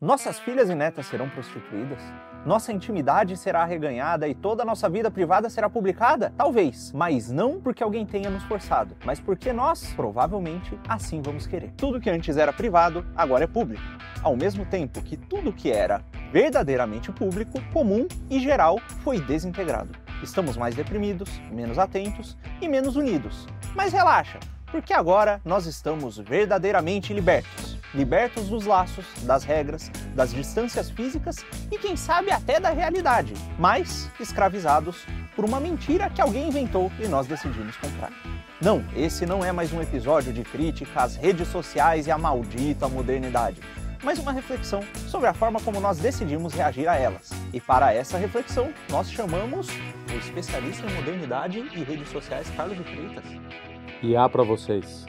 Nossas filhas e netas serão prostituídas? Nossa intimidade será arreganhada e toda a nossa vida privada será publicada? Talvez, mas não porque alguém tenha nos forçado, mas porque nós, provavelmente, assim vamos querer. Tudo que antes era privado, agora é público. Ao mesmo tempo que tudo que era verdadeiramente público, comum e geral foi desintegrado. Estamos mais deprimidos, menos atentos e menos unidos. Mas relaxa, porque agora nós estamos verdadeiramente libertos libertos dos laços, das regras, das distâncias físicas e quem sabe até da realidade, mas escravizados por uma mentira que alguém inventou e nós decidimos comprar. Não, esse não é mais um episódio de crítica às redes sociais e à maldita modernidade, mas uma reflexão sobre a forma como nós decidimos reagir a elas. E para essa reflexão, nós chamamos o especialista em modernidade e redes sociais Carlos de Freitas. E há para vocês.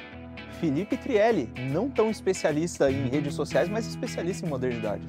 Felipe Trielli, não tão especialista em redes sociais, mas especialista em modernidade.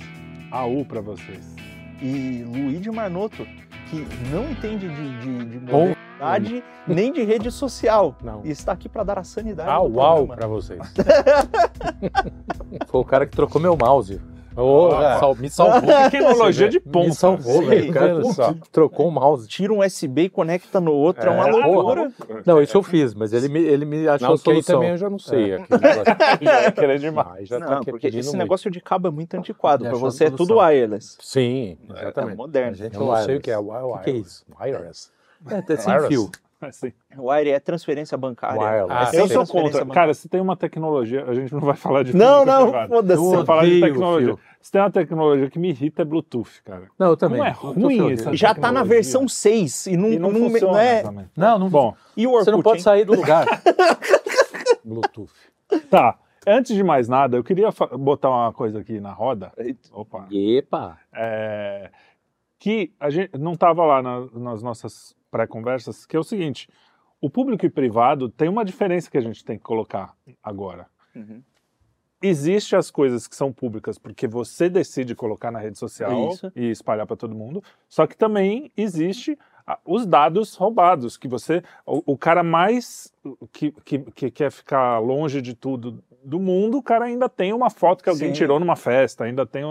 AU para vocês. E Luigi Marnoto, que não entende de, de, de modernidade nem de rede social. Não. E está aqui para dar a sanidade. Au, uau para vocês. Foi o cara que trocou meu mouse. Oh, sal, me salvou. Tecnologia de ponta. Me salvou, velho. Cara, só, trocou o mouse. Tira um USB e conecta no outro, é, é uma loucura. Não, isso eu fiz, mas ele me, ele me achou não, a solução. também eu já não sei. É. já é demais. Já não, tá porque esse negócio de cabo é muito antiquado. Para você é tudo wireless. Sim, exatamente. É moderno. Gente, eu não sei o que é wireless. O que é isso? Wireless. É, sem fio. Assim. Wire é transferência bancária. Ah, eu sou contra. Cara, se tem uma tecnologia, a gente não vai falar de Não, não, foda-se. Vamos falar de tecnologia. Se tem uma tecnologia que me irrita é Bluetooth, cara. Não, eu também. Não é ruim isso. Já tá na versão 6 e não, e não, não, funciona, não é. Não, não. Bom, e o Orkut, você não pode hein? sair do lugar. Bluetooth. Tá. Antes de mais nada, eu queria botar uma coisa aqui na roda. Opa. Epa. É, que a gente não estava lá na, nas nossas pré-conversas, que é o seguinte: o público e privado tem uma diferença que a gente tem que colocar agora. Uhum. Existem as coisas que são públicas porque você decide colocar na rede social Isso. e espalhar para todo mundo, só que também existe os dados roubados, que você, o, o cara mais que, que, que, quer ficar longe de tudo do mundo, o cara ainda tem uma foto que alguém Sim. tirou numa festa, ainda tem.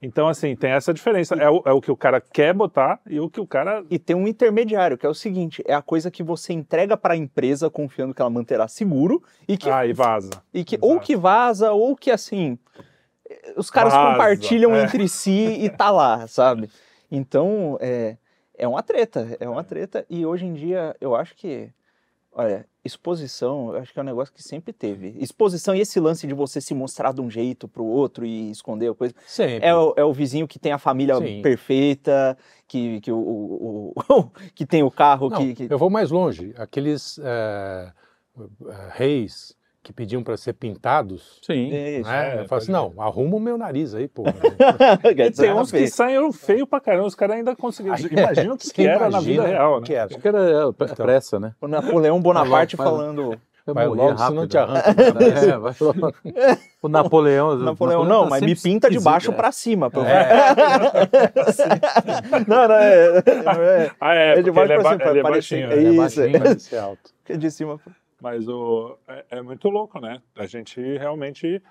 Então, assim, tem essa diferença. É, o, é o que o cara quer botar e o que o cara. E tem um intermediário, que é o seguinte: é a coisa que você entrega para a empresa confiando que ela manterá seguro e que. Ah, e vaza. E que, ou que vaza, ou que assim. Os caras vaza, compartilham é. entre si e tá lá, sabe? Então, é, é uma treta, é uma treta. E hoje em dia, eu acho que. Olha, exposição, eu acho que é um negócio que sempre teve. Exposição e esse lance de você se mostrar de um jeito pro outro e esconder a coisa. Sempre. É o, é o vizinho que tem a família Sim. perfeita, que, que, o, o, o que tem o carro. Não, que, que, Eu vou mais longe. Aqueles é, reis que pediam para ser pintados. Sim. Né? Isso, é, eu falo assim, não, arruma o meu nariz aí, pô. tem uns que saem feio pra caramba, os caras ainda conseguiram. Imagina o que, que era na vida real, né? Que era. Acho que era é, então, pressa, né? O Napoleão Bonaparte falando... Vai logo, rápido, não te arranca. Né? É, vai logo. O Napoleão... Napoleão, Napoleão não, tá mas me pinta de baixo é. para cima. Pra é. não, não, é... é, ah, é, é de baixo para cima. Ele é baixinho. É isso. É baixinho, mas alto. Que de cima... Mas o, é, é, muito louco, né? A gente realmente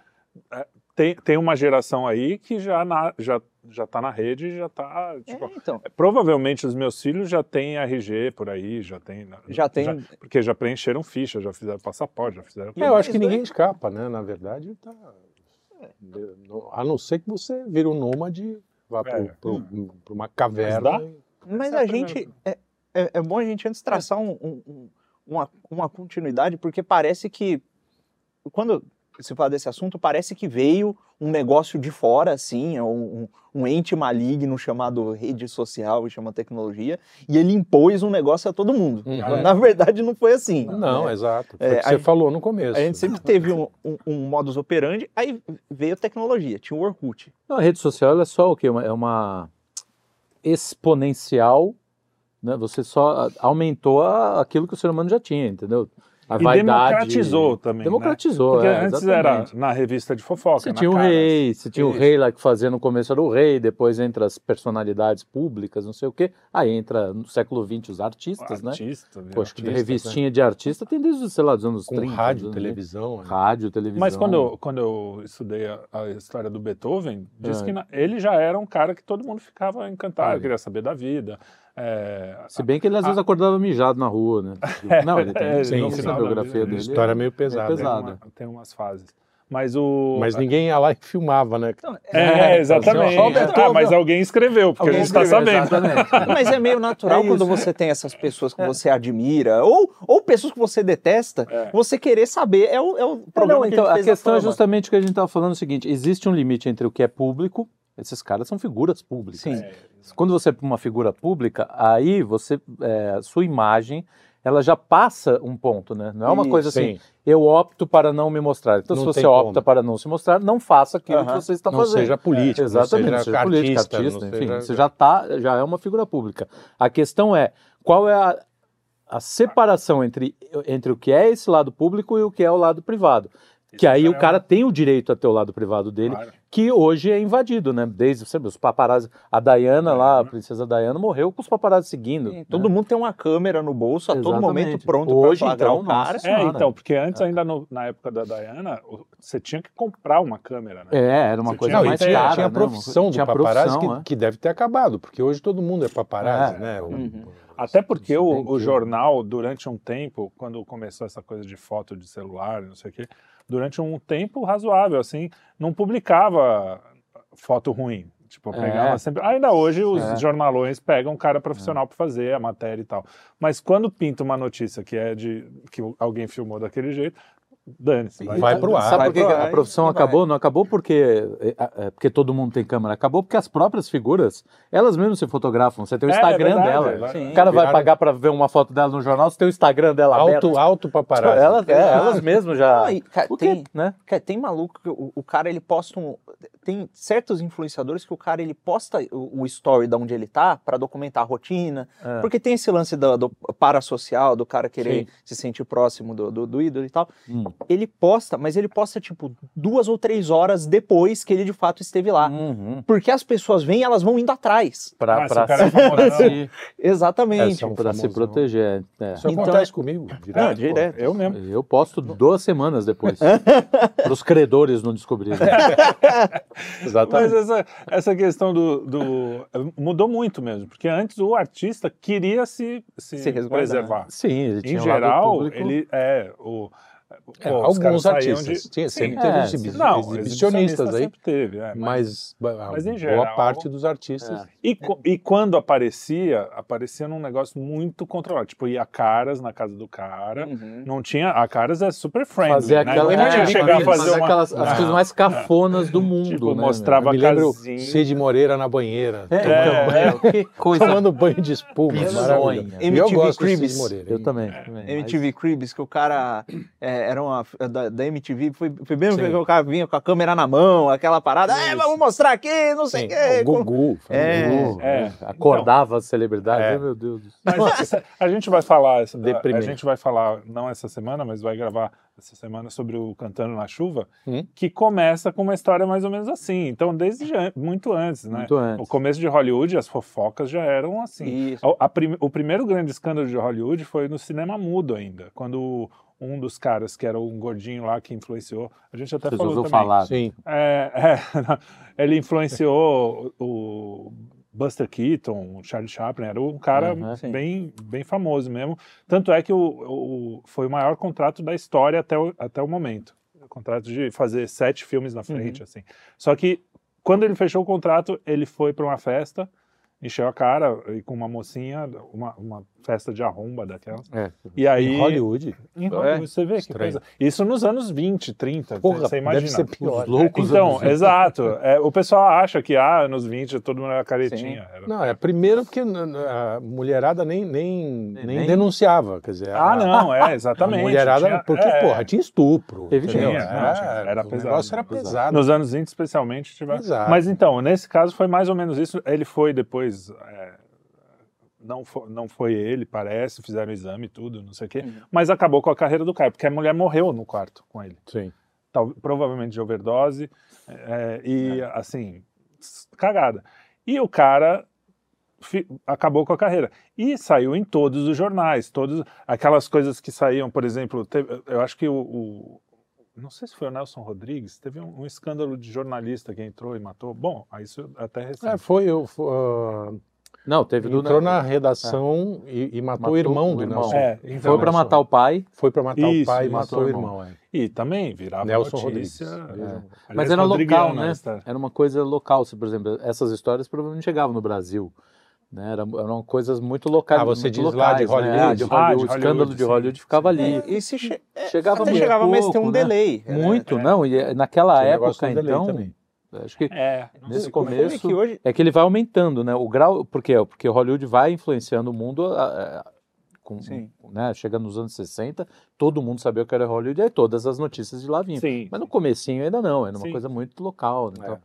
é, tem, tem uma geração aí que já na, já já está na rede, já está. Tipo, é, então. Provavelmente os meus filhos já têm RG por aí, já tem. Já tem. Já, porque já preencheram ficha, já fizeram passaporte, já fizeram. É, eu acho que ninguém escapa, né? Na verdade, tá. A não ser que você vira um nômade, vá para é. hum. uma caverna. Mas, Mas a gente. É, é, é, bom a gente antes traçar um, um uma, uma continuidade, porque parece que, quando se fala desse assunto, parece que veio um negócio de fora, assim, é um, um, ente maligno chamado rede social e chama tecnologia, e ele impôs um negócio a todo mundo. Uhum. Na verdade, não foi assim. Não, é, exato. Foi é, você falou no começo. A gente sempre teve um, um, um, modus operandi, aí veio a tecnologia, tinha o Orkut. Não, a rede social é só o quê? É uma exponencial né? Você só aumentou a, aquilo que o ser humano já tinha, entendeu? A e vaidade- democratizou também. né? Democratizou, Porque é, antes era exatamente. na revista de fofoca. Você tinha o Caras. rei, você tinha o Isso. rei lá que fazia no começo era o rei, depois entra as personalidades públicas, não sei o quê. Aí entra no século XX os artistas, né? Artista, virou Poxa, artista, revistinha de artista tem desde, sei lá, dos anos Com 30. rádio, televisão. né? Rádio, televisão. Mas quando eu, quando eu estudei a, a história do Beethoven, disse É. que na- ele já era um cara que todo mundo ficava encantado, Olha. queria saber da vida. É, Se bem que ele às vezes acordava mijado na rua, né? Não, ele tem, É, essa final da biografia dele. História meio é pesada. tem, pesada. uma- tem umas fases. Mas o. Mas ninguém ia lá e filmava, né? É, exatamente. Ah, mas alguém escreveu, porque Alguém a gente está sabendo. exatamente. Mas é meio natural É quando você tem essas pessoas que você admira, ou, ou pessoas que você detesta, É. você querer saber. É o, é o Não, problema que então, ele a da questão é justamente o que a gente estava falando o seguinte: existe um limite entre o que é público, esses caras são figuras públicas. Sim. Quando você é uma figura pública, aí você, é, a sua imagem, ela já passa um ponto, né? Não é uma Isso, coisa assim, Sim. eu opto para não me mostrar. Então, Não se você opta como. para não se mostrar, não faça aquilo Aham. que você está Não fazendo. seja político, Exatamente, não não seja seja político, artista, artista, não enfim, seja- você já tá, já é uma figura pública. A questão é qual é a, a separação entre, entre o que é esse lado público e o que é o lado privado. Que aí o é cara tem o direito a ter o lado privado dele, Claro. que hoje é invadido, né? Desde sempre, os paparazzi, a Diana lá, a princesa Diana morreu com os paparazzi seguindo. Sim, né? Todo mundo tem uma câmera no bolso a todo Exatamente. momento pronto Hoje, para flagrar então, o cara. nossa. É, Senhora. então, porque antes, ainda no- na época da Diana, você tinha que comprar uma câmera, né? É, era uma Você coisa tinha- mais tinha- cara. tinha a né? profissão Uma- do tinha paparazzi profissão, que, é. que deve ter acabado, porque hoje todo mundo é paparazzi, É. né? O- Uhum. Até porque o, o jornal, durante um tempo, quando começou essa coisa de foto de celular, não sei o quê, durante um tempo razoável, assim, não publicava foto ruim. Tipo, É. pegava sempre. Ainda hoje os É. jornalões pegam um cara profissional para fazer a matéria e tal. Mas quando pinta uma notícia que é de que alguém filmou daquele jeito, dane-se. Vai pro ar. Sabe por que Vai, a profissão vai. acabou? Não acabou porque, é, é, porque todo mundo tem câmera. Acabou porque as próprias figuras, elas mesmas se fotografam. Você tem o É, Instagram é verdade, dela. é. Sim. O cara vai pagar para ver uma foto dela no jornal, você tem o Instagram dela aberto. Alto, alto paparazzi. Elas, é, elas mesmas já. Não, e, cara, o tem, Né? cara, tem maluco que o, o cara ele posta um. Tem certos influenciadores que o cara ele posta o, o story de onde ele tá pra documentar a rotina. É. Porque tem esse lance do, do parasocial, do cara querer Sim. se sentir próximo do, do, do ídolo e tal. Hum. Ele posta, mas ele posta tipo duas ou três horas depois que ele de fato esteve lá. Uhum. Porque as pessoas vêm e elas vão indo atrás. Pra, Ah, pra é se, famosão. pra se- Exatamente. É pra se proteger. é. Isso Então, acontece comigo. Não, Direto, pô. direto. Eu mesmo. Eu posto duas semanas depois. para os credores não descobrirem. Mas Exatamente. essa, essa questão do, do- Mudou muito mesmo, porque antes o artista queria se, se, Se preservar. Sim, ele tinha Em um lado geral, público. ele é. O, É, pô, alguns artistas. de- Tinha, Sim, sempre é, teve sim. exibi- Não, exibicionistas aí, sempre teve, é, mas- mas, Mas em boa geral- parte dos artistas. É. E, e quando aparecia, aparecia num negócio muito controlado. Tipo, ia caras na casa do cara. Uhum. Não tinha. A caras é super friendly. Fazer né? aquela, Não tinha é, chegar a fazer uma. aquelas as coisas mais cafonas do mundo, Tipo, né? mostrava- me lembro. Cid Moreira na banheira? É, tomando banho. Que coisa. tomando banho de espuma, eu MTV Cribs. Eu também. É. também, MTV Cribs, que o cara é, era uma da, da MTV, foi, foi bem que o cara vinha com a câmera na mão, aquela parada, é, vamos mostrar aqui, não sei o Sim, quê. o Gugu. É. mas- É. Acordava as celebridades, É. ai, meu Deus. do céu. Mas a gente vai falar, essa- a, gente vai falar, não essa semana, mas vai gravar essa semana sobre o Cantando na Chuva, Hum. que começa com uma história mais ou menos assim. Então, desde já- muito antes, né? Muito antes. O começo de Hollywood, as fofocas já eram assim. Isso. A- a prim- o primeiro grande escândalo de Hollywood foi no cinema mudo ainda, quando um dos caras que era um gordinho lá que influenciou, a gente até falou Resolveu também. falar. Sim. É, é, ele influenciou o, Buster Keaton, o Charlie Chaplin, era um cara Uhum, bem, bem famoso mesmo. Tanto é que o, o- foi o maior contrato da história até o, até o momento. O contrato de fazer sete filmes na frente, assim. Só que quando ele fechou o contrato, ele foi para uma festa, encheu a cara e com uma mocinha, uma, uma festa de arromba daquela. É. E aí. Em Hollywood. Em Hollywood, você vê que Estranho. coisa. Isso nos anos 20, 30, Porra, você imagina. deve ser pior. Os loucos Então, anos 20. exato. É, o pessoal acha que, ah, anos 20 todo mundo era caretinha. Era- Não, é primeiro porque a mulherada nem, nem, nem, Nem- denunciava, quer dizer... Ah, a- não, é, A exatamente. mulherada, Tinha- porque, é, porra, tinha estupro. Evidente. Tinha, não, tinha. Era o pesado, negócio era pesado. Nos anos 20, especialmente. Tiver... Exato. Mas então, nesse caso foi mais ou menos isso. Ele foi depois. É, não, fo- não foi ele, parece, fizeram exame e tudo, não sei o quê, Uhum. mas acabou com a carreira do cara, porque a mulher morreu no quarto com ele. Sim. Tal- provavelmente de overdose, é, e assim, s- cagada. E o cara fi- acabou com a carreira. E saiu em todos os jornais, todos aquelas coisas que saíam, por exemplo, teve- eu acho que o, o- não sei se foi o Nelson Rodrigues, teve um, um escândalo de jornalista que entrou e matou. Bom, aí isso até recente. É, foi, eu, foi, ah, Não, teve do entrou na redação e, e matou, Matou o irmão do irmão. Nelson. É, Foi então, pra Nelson. matar o pai, Foi pra matar Isso, o pai e matou o o irmão. é. E também virava Nelson notícia. Rodrigues. é. É. mas era local, né? Era uma coisa local. Se, por exemplo, essas histórias provavelmente chegavam no Brasil. Né? Era- eram coisas muito locais. Ah, você muito diz lá de locais, né? Hollywood? Ah, de Ah, Hollywood. de o escândalo Hollywood, de sim. Hollywood ficava ali. É, e se che- é, Chegava até chegava, mas tem um pouco, né? delay. né? Muito, É. não. E é- naquela época, então, também. acho que É, nesse sei. O problema é começo que hoje é que ele vai aumentando, né? O grau, por quê? Porque Hollywood vai influenciando o mundo, a- a- com, né? Chegando nos anos 60, todo mundo sabia o que era Hollywood e aí todas as notícias de lá vinham. Sim. Mas no comecinho ainda não, era uma Sim. coisa muito local. Né? Então,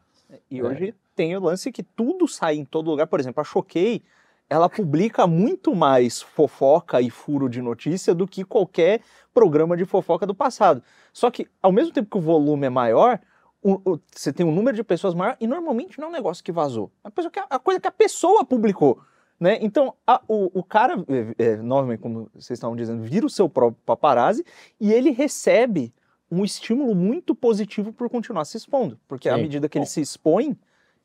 E É. hoje tem o lance que tudo sai em todo lugar. Por exemplo, a Choquei, ela publica muito mais fofoca e furo de notícia do que qualquer programa de fofoca do passado. Só que, ao mesmo tempo que o volume é maior, o- o- você tem um número de pessoas maior e normalmente não é um negócio que vazou. É que a, coisa que a pessoa publicou. Né? Então, a- o, o cara, é, é, novamente, como vocês estavam dizendo, vira o seu próprio paparazzi e ele recebe um estímulo muito positivo por continuar se expondo. Porque à Sim. medida que ele Bom. se expõe,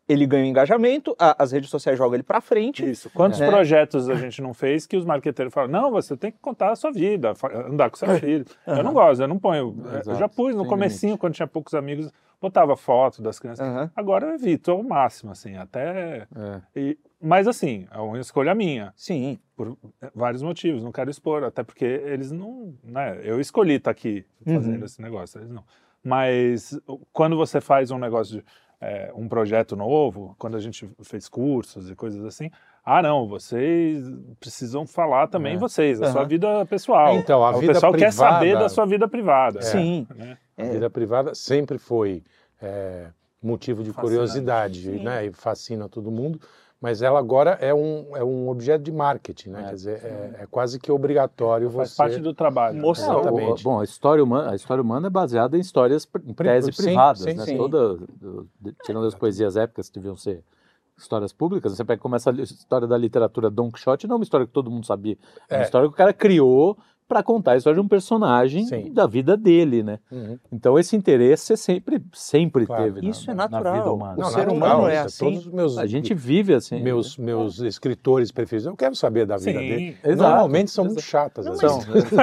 ele ganha um engajamento, a- as redes sociais jogam ele pra frente. Isso. Quantos É. projetos a gente não fez que os marqueteiros falam, não, você tem que contar a sua vida, andar com seu filho. Eu Aham. não gosto, eu não ponho. Exato, Eu já pus no comecinho, quando tinha poucos amigos, botava foto das crianças. Aham. Agora eu evito ao máximo, assim, até... é. e- Mas assim, é uma escolha minha, Sim. por vários motivos, não quero expor, até porque eles não... Né, eu escolhi estar aqui fazendo Uhum. esse negócio, eles não. Mas quando você faz um negócio de é, um projeto novo, quando a gente fez cursos e coisas assim, ah, não, vocês precisam falar também É. vocês, a sua Aham. vida pessoal. Então, a o vida pessoal quer privada- saber da sua vida privada. Sim. né? A É. vida privada sempre foi é, motivo de Fascinante. curiosidade, Sim. né? E fascina todo mundo. Mas ela agora é um, é um objeto de marketing, né? É, Quer dizer, é, é quase que obrigatório Faz você... parte do trabalho. Mostrar É, o- Exatamente. bom, a história, humana, a história humana é baseada em histórias em tese sim, privadas, sim, né? sim. Toda, tirando as poesias épicas que deviam ser histórias públicas, você pega começa a história da literatura Don Quixote, não é uma história que todo mundo sabia, é uma É. história que o cara criou para contar a história de um personagem Sim. da vida dele, né? Uhum. Então esse interesse é sempre, sempre Claro. teve na- Isso é na, na natural. vida humana. O Não, ser natural, humano é isso, assim. Todos os meus, A gente vive assim. meus, meus escritores preferidos, eu quero saber da vida Sim. dele. Exato. Normalmente são muito Exato. chatas. Não, às mas- vezes.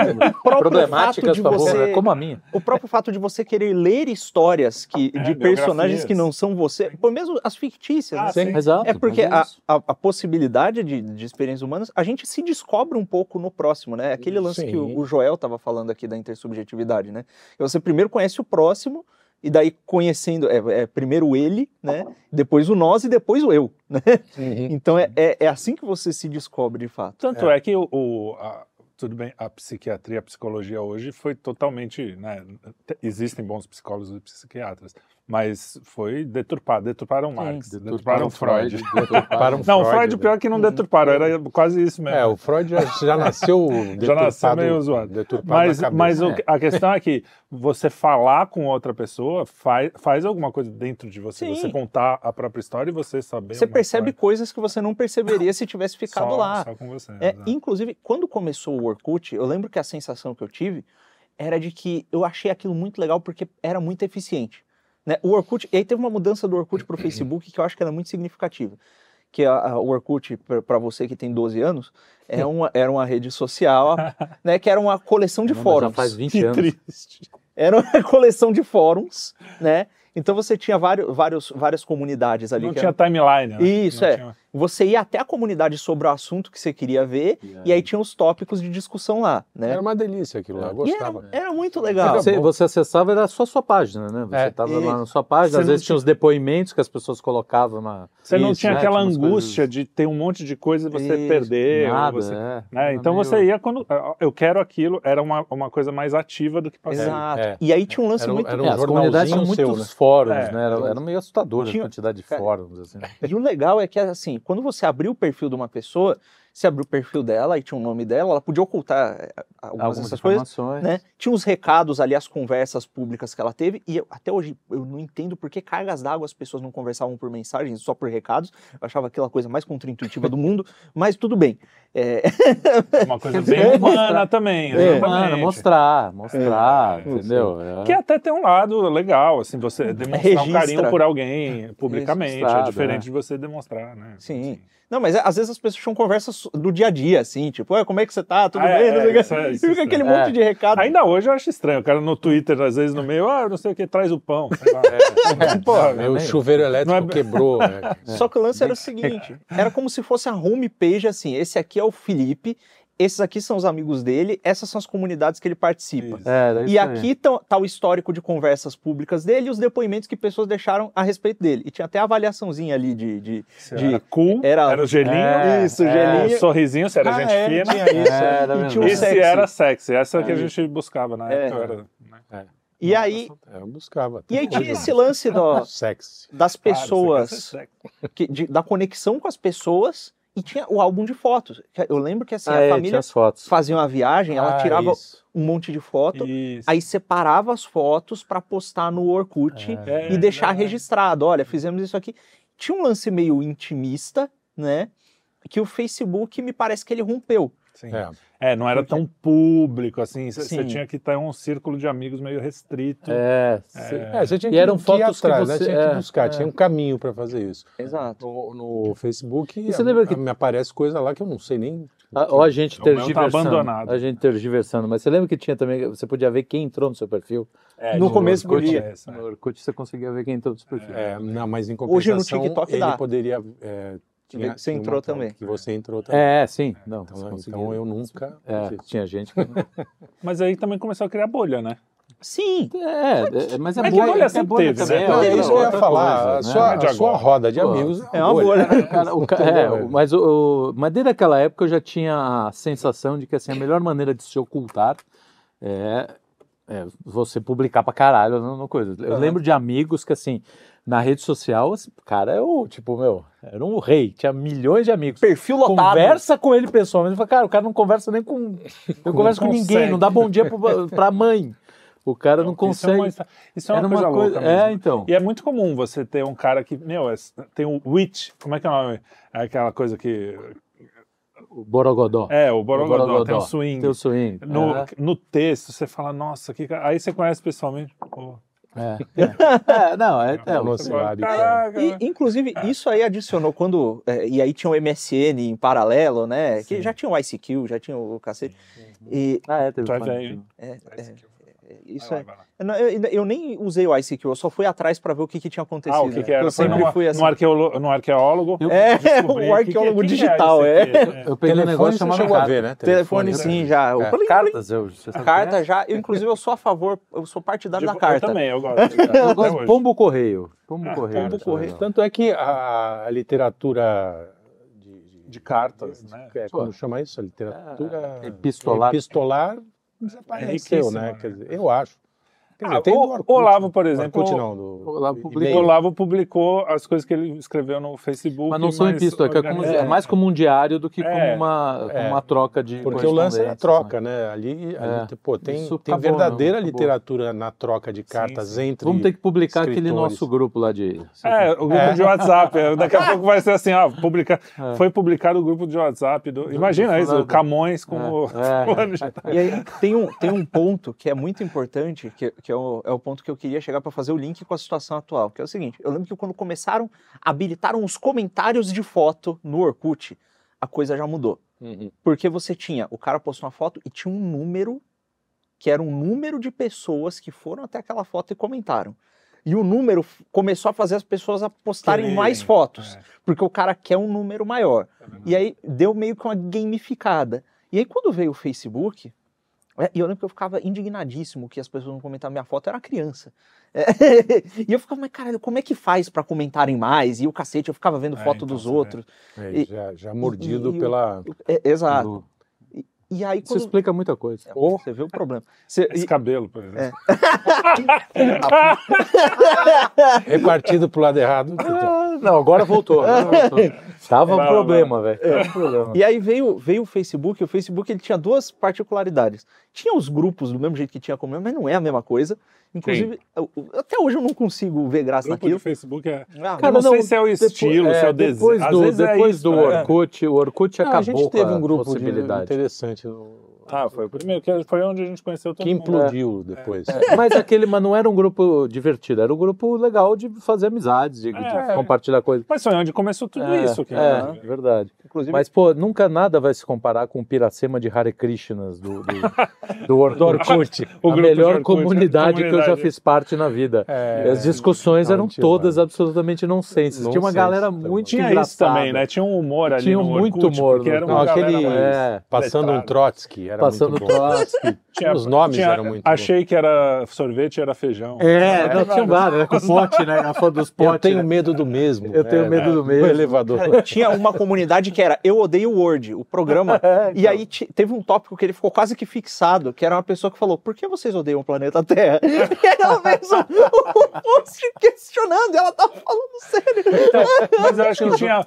São problemáticas, você- né? como a minha. O próprio fato de você querer ler histórias que, É, de personagens que não são você, por mesmo as fictícias, Ah, né? sim. Exato. É porque mas a, a, a possibilidade de, de experiências humanas, a gente se descobre um pouco no próximo, né? Aquele lance Sim. Que o, o Joel estava falando aqui da intersubjetividade, né? Você primeiro conhece o próximo, e daí conhecendo, é, é primeiro ele, né? Depois o nós e depois o eu, né? Uhum. Então é, é, é assim que você se descobre de fato. Tanto é, que o, o- a- tudo bem, a psiquiatria, a psicologia hoje foi totalmente, né, te- existem bons psicólogos e psiquiatras, mas foi deturpado, deturparam Marx, deturparam, Freud. Deturparam Não, Freud, Freud pior que não deturparam, era quase isso mesmo. É, o Freud já, já nasceu Já nasceu deturpado- meio zoado. deturpado Mas, cabeça. mas o- É. a questão é que você falar com outra pessoa faz, faz alguma coisa dentro de você. Sim. Você contar a própria história e você saber. Você percebe história coisas que você não perceberia se tivesse ficado só, lá. Só com você. É, inclusive, quando começou o Orkut, eu lembro que a sensação que eu tive era de que eu achei aquilo muito legal porque era muito eficiente. Né? O Orkut, e aí teve uma mudança do Orkut para o Facebook que eu acho que era muito significativa. Que a, a- o Orkut, para você que tem 12 anos, é uma, era uma rede social né, que era uma coleção de Não, mas já fóruns. faz 20 Que anos. triste. Era uma coleção de fóruns, né? Então você tinha vários, vários, várias comunidades ali. Não tinha eram- timeline. Né? Isso, Não é. tinha- Você ia até a comunidade sobre o assunto que você queria ver, e aí tinha os tópicos de discussão lá, né? Era uma delícia aquilo lá, eu era, gostava. era muito legal. Você, você acessava, era só a sua página, né? Você É. estava E- lá na sua página, às vezes tinha os depoimentos que as pessoas colocavam na. Você não Isso, tinha né? aquela Tinha angústia coisas- de ter um monte de coisa e você Isso, perder. Nada, você- é. né? Era Então meio- você ia quando. Eu quero aquilo, era uma, uma coisa mais ativa do que passiva. Exato. É. E aí tinha um lance Era muito. era um É, as comunidades tinham muitos seu, né? fóruns, É. né? Era, era meio assustador Tinha- a quantidade de Cara, fóruns. Assim. E o legal é que, assim, quando você abriu o perfil de uma pessoa, Você abriu o perfil dela e tinha o nome dela, ela podia ocultar eh, algumas, Algumas dessas coisas, informações. né? Tinha os recados ali, as conversas públicas que ela teve, e eu- até hoje eu não entendo por que cargas d'água as pessoas não conversavam por mensagens, só por recados. Eu achava aquela coisa mais contraintuitiva do mundo, mas tudo bem. É, Uma coisa bem humana também. É. Mano, mostrar, mostrar, É, entendeu? É. Que até tem um lado legal, assim, você demonstrar um Registra. carinho por alguém publicamente. É diferente é. de você demonstrar, né? Sim. Não, mas é, às vezes as pessoas tinham conversas do dia a dia, assim, tipo, "Ué, como é que você tá? Tudo Ah, é, bem? Não o quê." isso é- isso é fica aquele estranho. monte de recado. Ainda hoje eu acho estranho. O cara no Twitter, às vezes, no meio, ah, não sei o que, traz o pão. Porra, Meu nem- chuveiro elétrico Não é- quebrou. né? Só que o lance era o seguinte: era como se fosse a homepage assim. Esse aqui é o Felipe, esses aqui são os amigos dele, essas são as comunidades que ele participa. Isso. É, E isso aí. aqui tá, tá o histórico de conversas públicas dele e os depoimentos que pessoas deixaram a respeito dele. E tinha até a avaliaçãozinha ali de. de- de- era cool, era- era, o gelinho, É, Isso, é, gelinho. o sorrisinho, se era Ah, gente é, fina. tinha isso. Era e mesmo. tinha um Esse sexy. era sexy, essa que a Aí. gente buscava na É. época. Era, né? E aí, É, eu buscava. e aí tinha esse lance do- Sexy. das pessoas. é sexy. que- de- da conexão com as pessoas e tinha o álbum de fotos. Eu lembro que assim, Ah, a é, família tinha as fotos. fazia uma viagem, ela Ah, tirava isso. um monte de foto, Isso. aí separava as fotos para postar no Orkut É, e deixar verdade. registrado. Olha, fizemos isso aqui. Tinha um lance meio intimista, né? Que o Facebook me parece que ele rompeu. Sim. É. É, não era Porque- tão público, assim. Você tinha que ter um círculo de amigos meio restrito. É, É, você tinha E que, eram que ir fotos que atrás, né? você- Tinha que é, buscar, é. tinha um caminho para fazer isso. Exato. No, no Facebook, E você a- lembra que- a- me aparece coisa lá que eu não sei nem. Ah, Ou a gente O meu tá tergiversando. abandonado. a gente tergiversando. Mas você lembra que tinha também, você podia ver quem entrou no seu perfil? É, No começo Orkut, podia. é, essa, é. No Orkut você conseguia ver quem entrou no seu perfil. É, não, mas em Hoje no compensação, TikTok ele dá. poderia. É, Ver que você tinha entrou também. Que você entrou também. É, sim. Não, Então, então eu nunca. É, tinha gente que... Mas aí também começou a criar bolha, né? Sim. É, é, mas é Mas que bolha, bolha é bolha teve, também, né? É isso que eu ia falar. coisa, a né? sua, é a sua roda de Pô, amigos é uma bolha. Cara, o ca- é, o- mas, o, o- mas desde aquela época eu já tinha a sensação de que assim, a melhor maneira de se ocultar é, é você publicar pra caralho no coisa. Eu Aham. lembro de amigos que assim, na rede social, assim, o cara é o, tipo, meu, era um rei, tinha milhões de amigos. Perfil lotado. Conversa com ele pessoalmente. Eu falo, cara, o cara não conversa nem com. Não conversa com ninguém, consegue. não dá bom dia pro- pra mãe. O cara não Isso é consegue. uma, isso é uma coisa louca mesmo. É, então. E é muito comum você ter um cara que, meu, é- tem o witch, como é que é o nome? É aquela coisa que... O Borogodó. É, o Borogodó, Borogodó. tem o swing. Tem o swing. No, É. no texto, você fala, nossa, que aí você conhece pessoalmente. Pô, É. É, não, é, é, o- de- caraca. E, inclusive, isso aí adicionou quando. é, e aí tinha o MSN em paralelo, né? Que Sim. já tinha o ICQ, já tinha o cacete. E Ah, é, teve Tu é é, é, é, isso Vai lá, é. vai lá. Eu, eu- eu nem usei o ICQ, eu só fui atrás pra ver o que, que tinha acontecido. Ah, o que, que era? Eu sempre numa- fui assim. no, arqueólogo, no arqueólogo. Eu- É, o que- arqueólogo que- que digital, é. é. Eu peguei um Telefone negócio chamado chegou a ver, né? Telefone sim, já. É. plim, Cartas, eu, carta que já, eu, inclusive eu sou a favor, eu sou partidário da carta. Eu também, eu gosto. é? Eu gosto pombo correio. Pombo Ah, correio. pombo correio. Tanto é que a, literatura de, cartas, né? é, como chama isso? A literatura Ah, epistolar. epistolar desapareceu, né? Quer dizer, eu acho. Ah, tem o- Orkut, Olavo, por exemplo, Orkut não, do o Olavo publicou. Olavo publicou as coisas que ele escreveu no Facebook. Mas não são mais epístolas, é, como- é mais como um diário do que como É, uma, como é. uma troca de Porque o lance é a correspondências, troca, né? Ali, ali, É. pô, tem, Isso tem acabou, verdadeira não, literatura na troca de cartas sim. entre. Vamos ter que publicar aquele escritores. nosso grupo lá de. É, o grupo É. de WhatsApp. é, Daqui a pouco vai ser assim, ó, publica... É. foi publicado o grupo de WhatsApp. Do... Imagina isso, o. Camões com o É. E aí tem um, tem um ponto que é muito importante, que, que é, o, é o ponto que eu queria chegar para fazer o link com a situação atual, que é o seguinte, eu lembro que quando começaram, habilitaram os comentários de foto no Orkut, a coisa já mudou. Uhum. Porque você tinha, o cara postou uma foto e tinha um número, que era um número de pessoas que foram até aquela foto e comentaram. E o número começou a fazer as pessoas a postarem mais fotos, É. porque o cara quer um número maior. E aí deu meio que uma gamificada. E aí quando veio o Facebook, é, e eu lembro que eu ficava indignadíssimo que as pessoas não comentavam minha foto, eu era criança. É, e eu ficava, mas caralho, como é que faz para comentarem mais? E o cacete, eu ficava vendo É, foto então dos outros. É, E- já, já mordido e- e pela. É, exato. E aí Isso quando... explica muita coisa. Ou Você vê o problema. Você- Esse e- cabelo, por exemplo. repartido pro lado errado. Ah, não, agora voltou. Agora voltou. Tava um problema, velho. Tava um problema. E aí veio, veio o Facebook, e o Facebook ele tinha duas particularidades. Tinha os grupos do mesmo jeito que tinha como, mas não é a mesma coisa. Inclusive, eu- até hoje eu não consigo ver graça Grupo naquilo. de Facebook é. Ah, eu não, sei não, se é o depois- estilo, se é o desenho. Depois do, é depois isso, do né? Orkut, o Orkut Não, acabou a gente teve com a um grupo de- possibilidade. interessante no- Ah, foi o primeiro, que foi onde a gente conheceu todo que mundo. implodiu depois. Mas aquele, mas não era um grupo divertido, era um grupo legal de fazer amizades, de, de É. compartilhar coisas. Mas foi onde começou tudo É, isso. Que é, verdade. Inclusive, Mas, pô, nunca nada vai se comparar com o Piracema de Hare Krishnas do, do, do, Or- do Orkut. O a melhor Orkut, né? comunidade, que eu já fiz parte na vida. É, As discussões não, eram todas absolutamente nonsense. Tinha uma galera muito Tinha engraçada. isso também, né? Tinha um humor ali Tinha no muito Orkut, humor porque era Não, uma galera aquele mais É, passando um. Trotsky era Passando muito bom. Trotsky. Tinha- Os nomes tinha- eram muito bons. Achei que era sorvete era feijão. É, não, tinha vários, né? Com pote, né? A foto dos Eu potes. tenho né? medo do mesmo. Eu tenho É, medo do mesmo. elevador. Cara, tinha uma comunidade que era Eu Odeio Word, o programa. E aí ti- teve um tópico que ele ficou quase que fixado, que era uma pessoa que falou: Por que vocês odeiam o planeta Terra? E aí ela fez um, um post questionando, e ela tava falando sério. Então, mas eu acho que tinha.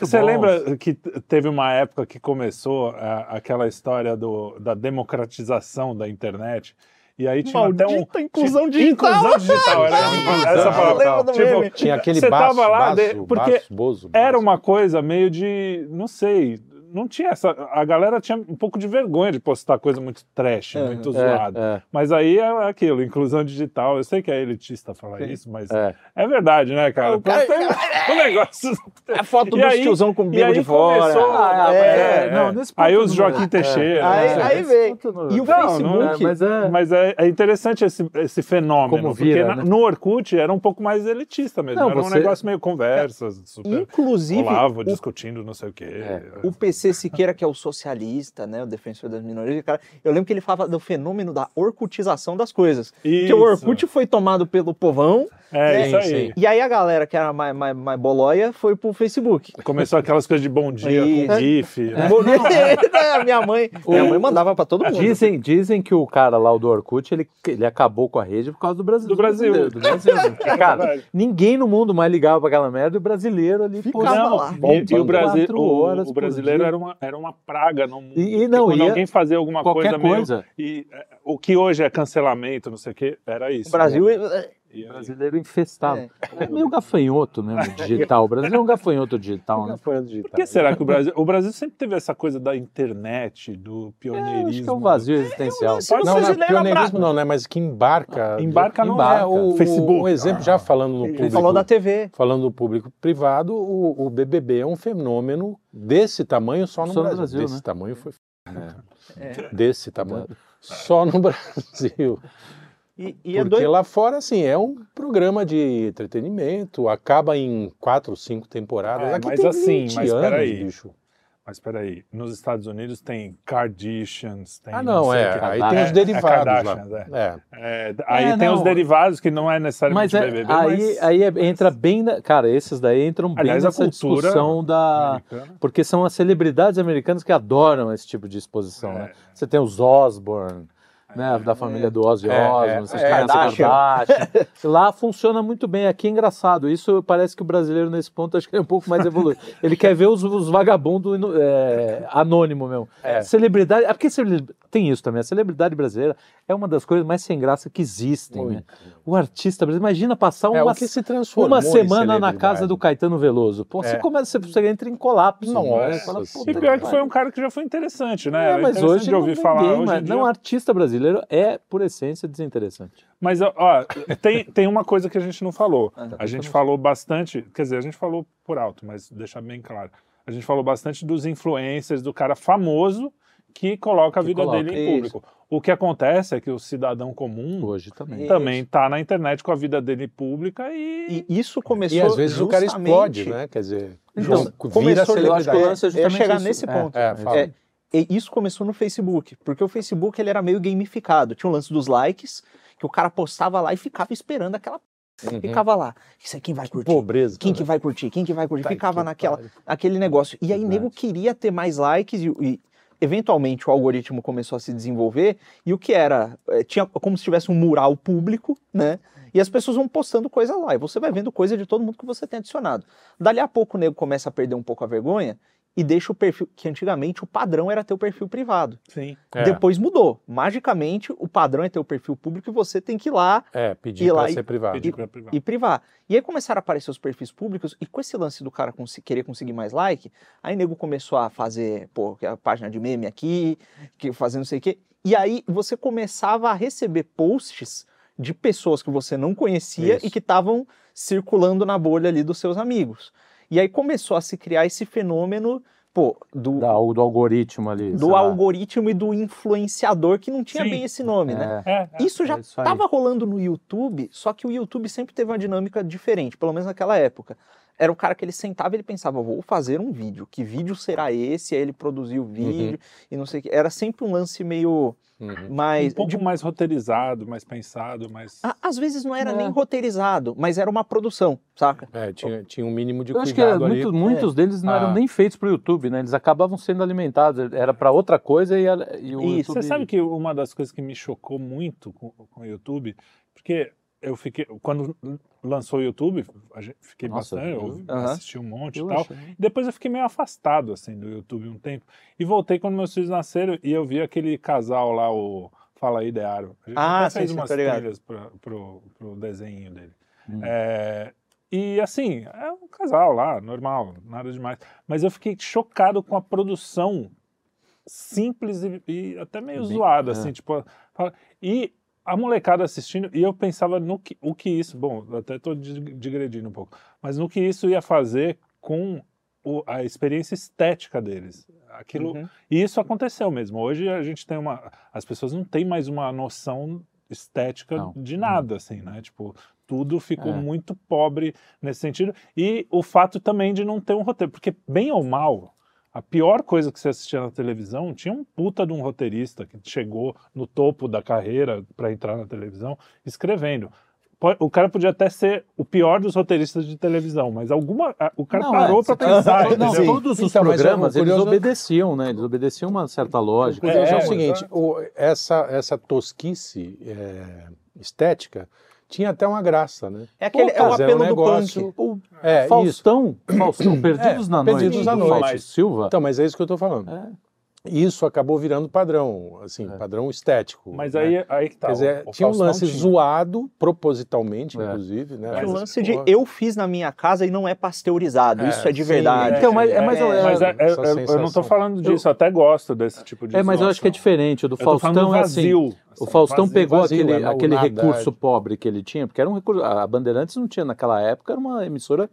Você bons. lembra que teve uma época que começou ah, aquela história do, da democratização da internet? E aí tinha até um. Maldita inclusão tinha- digital. Inclusão digital, era essa, palavra. do Tipo. Tinha aquele Você baço, tava lá baço, de- porque baço, bozo, era baço. uma coisa meio de. Não sei. Não tinha essa. A galera tinha um pouco de vergonha de postar coisa muito trash, É, muito É, zoada. é, Mas aí é aquilo, inclusão digital. Eu sei que é elitista falar isso, mas é, é. verdade, né, cara? O cara- Tem um negócio. A foto E do aí- tiozão com o bico de fora. começou. Ah, é, é, não, aí os Joaquim é. Teixeira. Aí- né? aí veio. E o Não, Facebook. não É, mas é. Mas é, é interessante esse, esse fenômeno. Como vira, porque na- né? no Orkut era um pouco mais elitista mesmo. Não, era um você- negócio meio conversas, super. Inclusive, Olavo o discutindo não sei o quê. É. O PC Siqueira, que é o socialista, né, o defensor das minorias, cara, eu lembro que ele falava do fenômeno da orcutização das coisas. Porque Isso. o Orkut foi tomado pelo povão, É, Sim, isso aí. e aí a galera que era mais, mais, mais bolóia foi pro Facebook. Começou aquelas coisas de bom dia com Isso. GIF. né? a minha mãe, minha mãe mandava pra todo mundo. Dizem, dizem que o cara lá, o do Orkut, ele, ele acabou com a rede por causa do Brasil. Do Brasil. Do Brasil. Porque, cara, verdade. ninguém no mundo mais ligava pra aquela merda e o brasileiro ali Ficava pô, lá. E, e o, bombando Brasi- quatro o- horas o brasileiro. Era uma, era uma praga no mundo. E- e não, Quando ia- alguém fazia alguma qualquer coisa, meio- coisa. e é, o que hoje é cancelamento, não sei o quê, era isso. O Brasil, né? Aí- brasileiro infestado. É. É, meio gafanhoto mesmo, digital. O Brasil é um gafanhoto digital, né? Por que será que o Brasil... O Brasil sempre teve essa coisa da internet, do pioneirismo. Acho que é um vazio existencial. Se Não, não é lembram pioneirismo não, né? Mas que embarca... Embarca no Embarca. É, o, Facebook. Um exemplo, já falando no Ele público... falou da TV. Falando do público privado, o, o BBB é um fenômeno desse tamanho só no Só no Brasil. Brasil, desse né? tamanho foi... É. Desse tamanho. Só no Brasil. E, e é Porque doido. lá fora, assim, é um programa de entretenimento, acaba em quatro, cinco temporadas. É, Aqui mas tem assim, 20 mas anos, peraí. bicho. Mas peraí, nos Estados Unidos tem Kardashians, tem Ah, não, sei é. o que. Aí É, tem os é derivados Kardashians, lá. é. É. É, aí É, tem não. os derivados que não é necessariamente Mas é, BBB, aí, mas aí é- entra bem. Na, cara, esses daí entram bem Aliás, a nessa cultura discussão da. americana. Porque são as celebridades americanas que adoram esse tipo de exposição, É. né? Você tem os Osborne, né? Da família do Ozzy É, Osbourne, é, vocês é, têm Kardashian. Kardashian. Lá funciona muito bem. Aqui é engraçado. Isso parece que o brasileiro, nesse ponto, acho que é um pouco mais evoluído. Ele quer ver os, os vagabundos é, anônimo mesmo. É. Celebridade. É porque celebri- tem isso também. A celebridade brasileira é uma das coisas mais sem graça que existem, né? O artista brasileiro. Imagina passar É, uma, se uma em semana na casa do Caetano Veloso. Pô, você É. começa, você entra em colapso. Nossa né? Fala. E pior que foi um cara que já foi interessante, né? É, Era mas interessante hoje de não ouvir tem falar. ninguém, hoje dia- não artista brasileiro é por essência desinteressante. Mas, ó, ó, tem, tem uma coisa que a gente não falou. Ah, A gente falou bastante, quer dizer, a gente falou por alto, mas deixar bem claro. A gente falou bastante dos influencers, do cara famoso que coloca a vida coloca. dele em Isso. público. O que acontece é que o cidadão comum Hoje também. Também está na internet com a vida dele pública e. E isso começou E às vezes o cara justamente- explode, né? Quer dizer, Então, vira começou, eu acho que lance é eu justamente chegar isso. nesse É, ponto. É. É, e isso começou no Facebook, porque o Facebook ele era meio gamificado. Tinha o lance dos likes, que o cara postava lá e ficava esperando aquela. Uhum. Ficava lá. Isso aí, quem vai curtir? Pobreza. Quem que vai curtir? Quem que vai curtir? Tá Ficava que naquela, aquele negócio. E aí, Verdade. nego queria ter mais likes e, e, eventualmente o algoritmo começou a se desenvolver e o que era? eh, Tinha como se tivesse um mural público, né? E as pessoas vão postando coisa lá, e você vai vendo coisa de todo mundo que você tem adicionado. Dali a pouco o nego começa a perder um pouco a vergonha e deixa o perfil, que antigamente o padrão era ter o perfil privado. Sim. É, Depois mudou. Magicamente, o padrão é ter o perfil público e você tem que ir lá é pedir E pra lá e- ser privado. Pra privar. e privar. E aí começaram a aparecer os perfis públicos, e com esse lance do cara consi- querer conseguir mais like, aí nego começou a fazer, pô, que é a página de meme aqui, que fazendo não sei o quê. E aí você começava a receber posts de pessoas que você não conhecia Isso. e que estavam circulando na bolha ali dos seus amigos. E aí começou a se criar esse fenômeno, pô, do, Da- do algoritmo ali. do sei lá. algoritmo e do influenciador, que não tinha Sim. bem esse nome, né? É. É, é. Isso já é isso aí. estava rolando no YouTube, só que o YouTube sempre teve uma dinâmica diferente, pelo menos naquela época. Era o cara que ele sentava e ele pensava, vou fazer um vídeo, que vídeo será esse? Aí ele produzia o vídeo e não sei o que. Era sempre um lance meio Uhum. mais. um pouco de- mais roteirizado, mais pensado, mais. às vezes não era É. nem roteirizado, mas era uma produção, saca? É, tinha, tinha um mínimo de Eu acho que cuidado ali. muito- muitos deles não Ah. eram nem feitos para o YouTube, né? Eles acabavam sendo alimentados. Era para outra coisa e, e o Isso. YouTube... Você sabe que uma das coisas que me chocou muito com, com o YouTube, porque eu fiquei. Quando lançou o YouTube, a gente, fiquei Nossa, bastante, eu assisti um monte e tal. achei- Depois eu fiquei meio afastado assim do YouTube um tempo. E voltei quando meus filhos nasceram e eu vi aquele casal lá, o Fala aí, Dearo. Ah, sim, fez umas trilhas pra, pro, pro desenho dele. Hum. É, e assim, é um casal lá, normal, nada demais. Mas eu fiquei chocado com a produção simples e, e até meio Bem- zoada, é. assim, tipo. E a molecada assistindo, e eu pensava no que, o que isso, bom, até estou digredindo um pouco, mas no que isso ia fazer com o- a experiência estética deles. Aquilo, Uhum. e isso aconteceu mesmo. Hoje a gente tem uma. As pessoas não têm mais uma noção estética Não. de nada, assim, né? Tipo, tudo ficou É. muito pobre nesse sentido. E o fato também de não ter um roteiro. Porque, bem ou mal, a pior coisa que você assistia na televisão tinha um puta de um roteirista que chegou no topo da carreira para entrar na televisão escrevendo. O cara podia até ser o pior dos roteiristas de televisão, mas alguma. O cara Não, parou é, para você pensar. Não, entendeu? todos os Então, mas programas, eles curioso- obedeciam, né? Eles obedeciam uma certa lógica. O é, É, o seguinte, exato. o- essa, essa tosquice é, estética tinha até uma graça, né? É, aquele, é o era um apelo do negócio- punk. O É, isso. Faustão, Faustão, Perdidos É, na Perdidos Noite, na Noite. Silva. Então, mas é isso que eu estou falando. É. Isso acabou virando padrão, assim, É. padrão estético. Mas né? aí, aí que tá. Quer dizer, o- o tinha um lance tinha. zoado, propositalmente, É. inclusive, né? Tinha o Mas, lance de eu fiz na minha casa e não é pasteurizado. É, Isso é de sim, verdade. Então, mas é mais ou- É, Mas é- é- é- eu não estou falando disso, eu até gosto desse tipo de É, mas eu acho que é diferente. O do Eu tô Faustão é assim. vazio. O assim, Faustão vazio. pegou vazio, aquele, é, o aquele recurso é. pobre que ele tinha, porque era um recurso. A Bandeirantes não tinha naquela época, era uma emissora.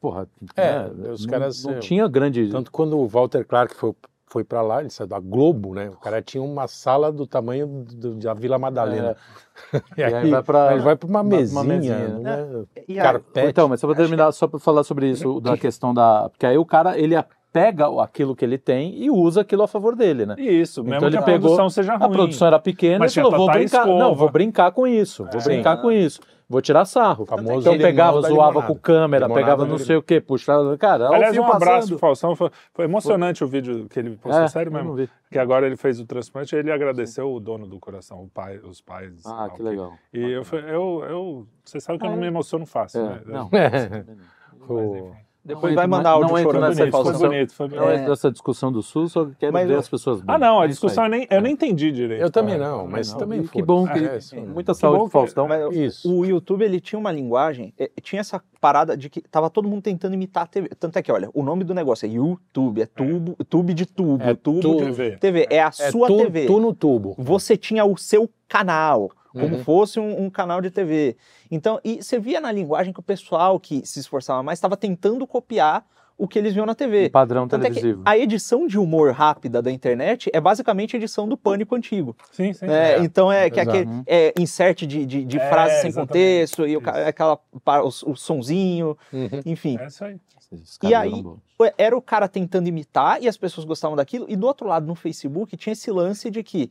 Porra, É, né, os não- caras, Não, é, tinha grande. Tanto quando o Walter Clark foi, foi para lá, ele saiu da Globo, né? O cara tinha uma sala do tamanho do- da Vila Madalena. E aí vai pra- ele vai para uma uma mesinha, mesinha. né? E aí- carpete. Então, mas só para terminar, só para falar sobre isso, da questão da. Porque aí o cara, ele pega aquilo que ele tem e usa aquilo a favor dele, né? Isso, mesmo Então que ele a pegou- produção seja ruim. A produção era pequena, Mas ele falou, vou brincar. Escova. Não, vou brincar com isso. Vou É. brincar com isso. Vou tirar sarro. Famoso Então pegava, zoava limonada. com câmera, Limonada pegava não sei o que, puxava. Cara, Aliás, um abraço passando. pro Faustão. Foi, foi emocionante o vídeo que ele postou, É, sério mesmo. Que agora ele fez o transplante e ele agradeceu o dono do coração, o pai, os pais. Ah, que legal. E eu, eu, eu, você sabe que eu não me emociono fácil, É, né? não. Mas, O- enfim. Depois Não vai mandar áudio não chorando nessa ele, Foi bonito, foi bonito. Não É. é dessa discussão do SUS, só quero Mas ver as pessoas bem. Ah, não, a É discussão eu nem, eu nem entendi direito. Eu também não, mas Não, também foi. que bom que- É, isso. Muita bom saúde que- Faustão. Isso. o YouTube ele tinha uma linguagem, eh, tinha essa parada de que tava todo mundo tentando imitar a TV. Tanto é que, olha, o nome do negócio é YouTube, é tubo, tube de tubo, É tubo tu- de TV. TV, é a É sua tu, TV. tu no tubo. Você tinha o seu canal, como Uhum. fosse um, um canal de TV. Então, e você via na linguagem que o pessoal que se esforçava mais estava tentando copiar o que eles viam na TV. Um padrão Tanto é que televisivo. a edição de humor rápida da internet é basicamente a edição do Pânico antigo. Sim, sim. É, É, então é que exato. aquele é, insert de, de, de É, frases sem contexto e o, aquela o, o sonzinho, Uhum. enfim. É isso aí. E aí-. Era o cara tentando imitar e as pessoas gostavam daquilo. E do outro lado, no Facebook, tinha esse lance de que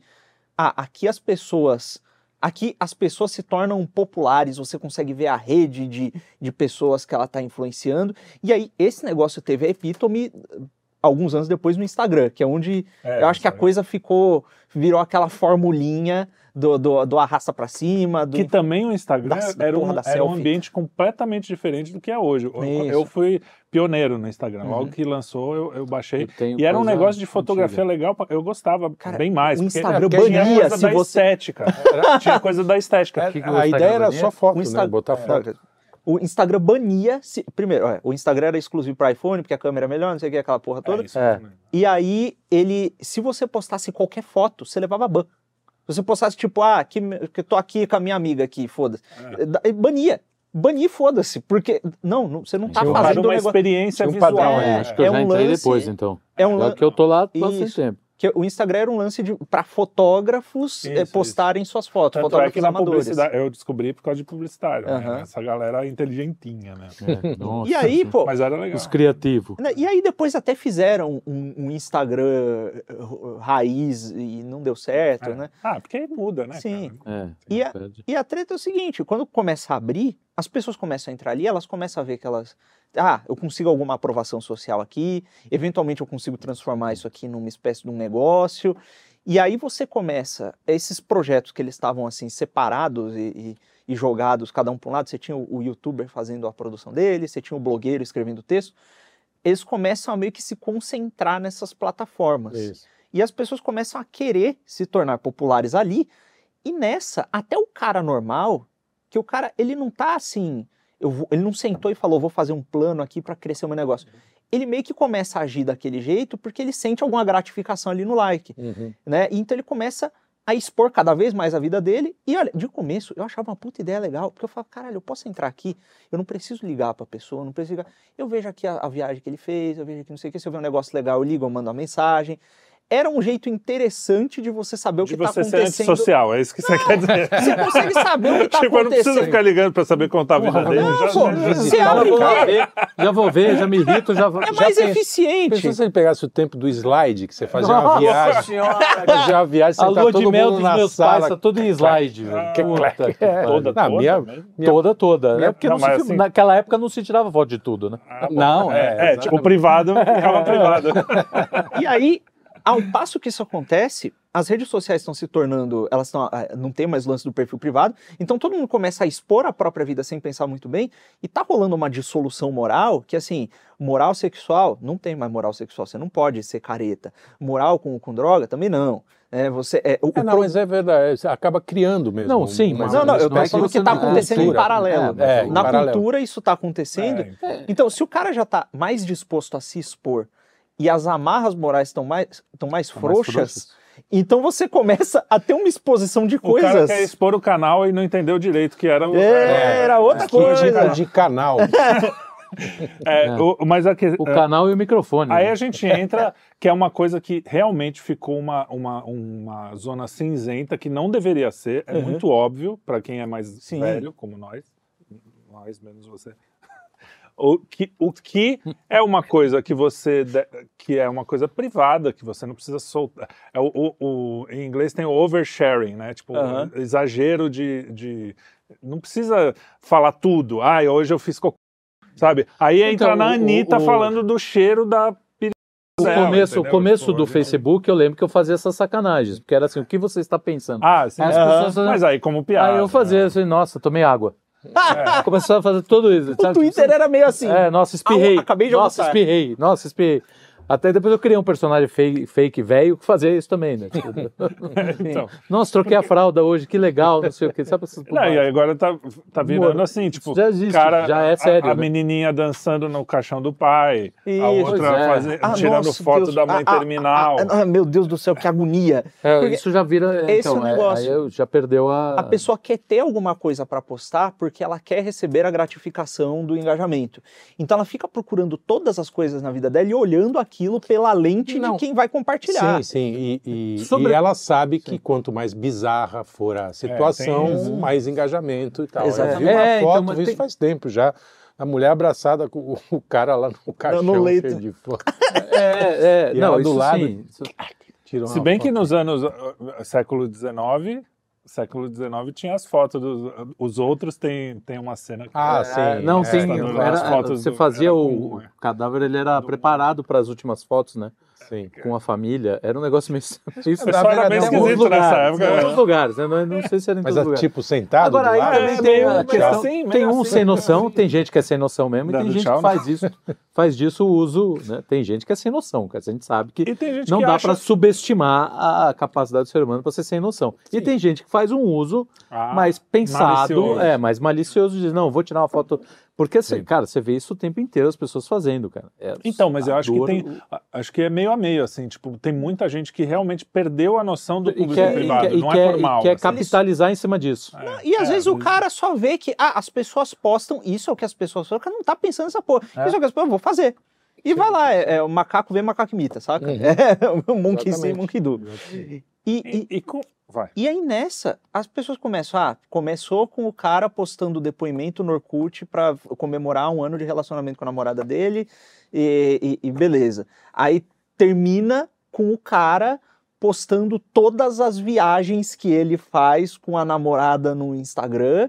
ah, aqui as pessoas. Aqui as pessoas se tornam populares, você consegue ver a rede de, de pessoas que ela está influenciando. E aí, esse negócio teve a epítome alguns anos depois no Instagram, que é onde É, eu acho que a coisa ficou, virou aquela formulinha do, do, do arrasta pra cima, do... Que também o Instagram Da- era, um, era um ambiente completamente diferente do que é hoje. Eu, eu fui pioneiro no Instagram. Uhum. Logo que lançou, eu, eu baixei. Eu E era um negócio de fotografia antiga. legal, eu gostava Cara, bem mais. o porque Instagram tinha bania coisa se da você- estética. tinha coisa da estética. que que o a Instagram ideia era bania? só foto, O né? Insta- Botar foto. O Instagram bania. Se... Primeiro, ó, o Instagram era exclusivo para iPhone, porque a câmera é melhor, não sei o que, aquela porra toda. É, isso É. mesmo. E aí, ele. Se você postasse qualquer foto, você levava ban. Se você postasse, tipo, ah, que, que eu tô aqui com a minha amiga aqui, foda-se. É. Bania. Banir, foda-se. Porque. Não, não, você não tá fazendo uma negócio. experiência Tinha um visual. padrão É, aí. Acho que eu é já um entrei lance- depois, então. É um Já lan- que eu tô lá há bastante tempo. Que o Instagram era um lance de para fotógrafos Isso, postarem suas fotos, Tanto é fotógrafos que na amadores. publicidade, eu descobri por causa de publicitário. né? Aham. Essa galera inteligentinha, né? É, nossa, E aí, pô, Mas era legal. Os criativos. Né, E aí depois até fizeram um, um Instagram eh, raiz e não deu certo, É. né? Ah, porque aí muda, né? Sim. cara? É, E a-. E a treta é o seguinte, quando começa a abrir, as pessoas começam a entrar ali, elas começam a ver que elas... Ah, eu consigo alguma aprovação social aqui, eventualmente eu consigo transformar isso aqui numa espécie de um negócio. E aí você começa, esses projetos que eles estavam assim separados e, e- e jogados, cada um para um lado, você tinha o, o youtuber fazendo a produção dele, você tinha o blogueiro escrevendo texto, eles começam a meio que se concentrar nessas plataformas. Isso. E as pessoas começam a querer se tornar populares ali. E nessa, até o cara normal, que o cara, ele não tá assim, vou- ele não sentou e falou, vou fazer um plano aqui para crescer o meu negócio. Ele meio que começa a agir daquele jeito porque ele sente alguma gratificação ali no like, Uhum. né? E então ele começa a expor cada vez mais a vida dele. E olha, de começo eu achava uma puta ideia legal, porque eu falava, caralho, eu posso entrar aqui, eu não preciso ligar pra pessoa, eu não preciso ligar. Eu vejo aqui a, a viagem que ele fez, eu vejo aqui não sei o que, se eu ver um negócio legal, eu ligo, eu mando uma mensagem. Era um jeito interessante de você saber o De que tá você ser acontecendo. antissocial, é isso que você quer dizer. Você consegue saber o que tá tipo, eu não preciso acontecendo. ficar ligando pra saber contar a vida Porra, dele. não, já, pô, já- você já, abre vou e ver, já vou ver, já me irrito, já vou. É já mais penso. eficiente. Pensou se ele pegasse o tempo do slide, que você fazia uma Nossa viagem, senhora! fazia uma viagem, A você tá lua de todo mel mundo dos na meus pais tá todo em slide. Ah, Puta que é. Toda, Não, toda, minha- mesmo? Toda, toda. Minha- né? Porque não, não se assim- naquela época não se tirava foto de tudo, né? Ah. Não, É, é, é, tipo, privado ficava privado. E aí, ao passo que isso acontece, as redes sociais estão se tornando, elas estão, ah, não tem mais lance do perfil privado, então todo mundo começa a expor a própria vida sem pensar muito bem, e tá rolando uma dissolução moral, que assim, moral sexual, não tem mais moral sexual, você não pode ser careta. Moral com, com droga, também não. É, você, é, o, É, não, pro- mas é verdade, você acaba criando mesmo. Não, sim, mas Não, não, eu tô não é que falando tá não- acontecendo em cultura. paralelo. É, é, em Na paralelo. cultura isso tá acontecendo, É, então, se o cara já está mais disposto a se expor e as amarras morais estão mais, estão mais Estão mais frouxas, frouxas. então você começa a ter uma exposição de O cara coisas. quer expor o canal e não entendeu direito que era o. É, era outra Aqui de- coisa. de canal. É, É. o- mas a O é, canal e o microfone. Aí né? a gente entra, que é uma coisa que realmente ficou uma, uma, uma zona cinzenta que não deveria ser. É Uhum. muito óbvio para quem é mais Sim. velho, como nós. Nós, menos você. O que, o que é uma coisa que você de- que é uma coisa privada que você não precisa soltar é o, o- o- em inglês tem o oversharing né tipo Aham. exagero de, de não precisa falar tudo ah hoje eu fiz cocô sabe aí entra Então, na o- Anitta o- falando do cheiro da O começo, o começo Tipo, do Facebook, eu lembro que eu fazia essas sacanagens, porque era assim, o que você está pensando? ah sim As pessoas mas aí como piada Aí eu fazia né? assim, nossa, tomei água. Começava a fazer tudo isso. O Twitter era meio assim. É, nossa, espirrei. Ah, acabei de Nossa, almoçar. espirrei. Nossa, espirrei. Até depois eu criei um personagem fake, fake velho que fazia isso também, né? Tipo, então Nossa, troquei a fralda hoje, que legal, não sei o que. Sabe essas Não, e aí agora tá, tá virando Mano, assim, tipo, já existe, cara, já é a- sério, A, a né? menininha dançando no caixão do pai, a Isso. outra é. Ah, tirando nossa, foto Deus. da mãe Ah, ah, terminal. ah, ah, meu Deus do céu, que agonia. É, isso já vira. esse então, é o negócio. aí eu já perdeu a. A pessoa quer ter alguma coisa para postar porque ela quer receber a gratificação do engajamento. Então ela fica procurando todas as coisas na vida dela e olhando aquilo pela lente Não. de quem vai compartilhar. Sim, sim. E, e- Sobre- e ela sabe que quanto mais bizarra for a situação, tem isso. mais engajamento e tal. Exatamente. Eu vi uma É, então, foto, vi isso tem- faz tempo já. A mulher abraçada com o, o cara lá no caixão no leito. cheio de foto. É, é, E não, do lado- sim. Isso- Se bem que foto. nos anos uh, século XIX, século XIX tinha as fotos dos os outros tem tem uma cena que Ah, é, sim. Não, é, sim, tá era- fotos você do- fazia era o, comum, é. o cadáver, ele era preparado para as últimas fotos, né? Sim. Com a família. Era um negócio meio. meio O pessoal era bem esquisito nessa época. em alguns lugares, né? Não, não sei se era em Mas todos os é lugares. tipo sentado Agora, do aí lado? também É, tem a meio questão. assim, tem um assim. sem noção, tem gente que é sem noção mesmo, e tem gente tchau, que faz isso, faz disso o uso, né? Tem gente que é sem noção, cara. A gente sabe que tem gente não que dá acha... para subestimar a capacidade do ser humano para ser sem noção. E tem gente que faz um uso Ah, mais pensado, malicioso. é, mais malicioso, diz, não, vou tirar uma foto. Porque, assim, Sim. cara, você vê isso o tempo inteiro as pessoas fazendo, cara. É Então, mas eu acho que tem, acho que é meio a meio, assim, tipo, tem muita gente que realmente perdeu a noção do E público quer, privado, quer, e não quer, é por mal. e quer assim. capitalizar em cima disso. É, E às é, vezes o cara só vê que ah, as pessoas postam, isso é o que as pessoas falam, o cara não tá pensando nessa porra. É. Isso é o que as pessoas, eu vou fazer. E vai lá, é, é o macaco vê, macaco imita, saca? Uhum. É o monkey see, Exatamente. monkey do. E, e, E, e com... E aí nessa, as pessoas começam, ah, começou com o cara postando depoimento no Orkut pra comemorar um ano de relacionamento com a namorada dele, e, e- e beleza. Aí termina com o cara postando todas as viagens que ele faz com a namorada no Instagram,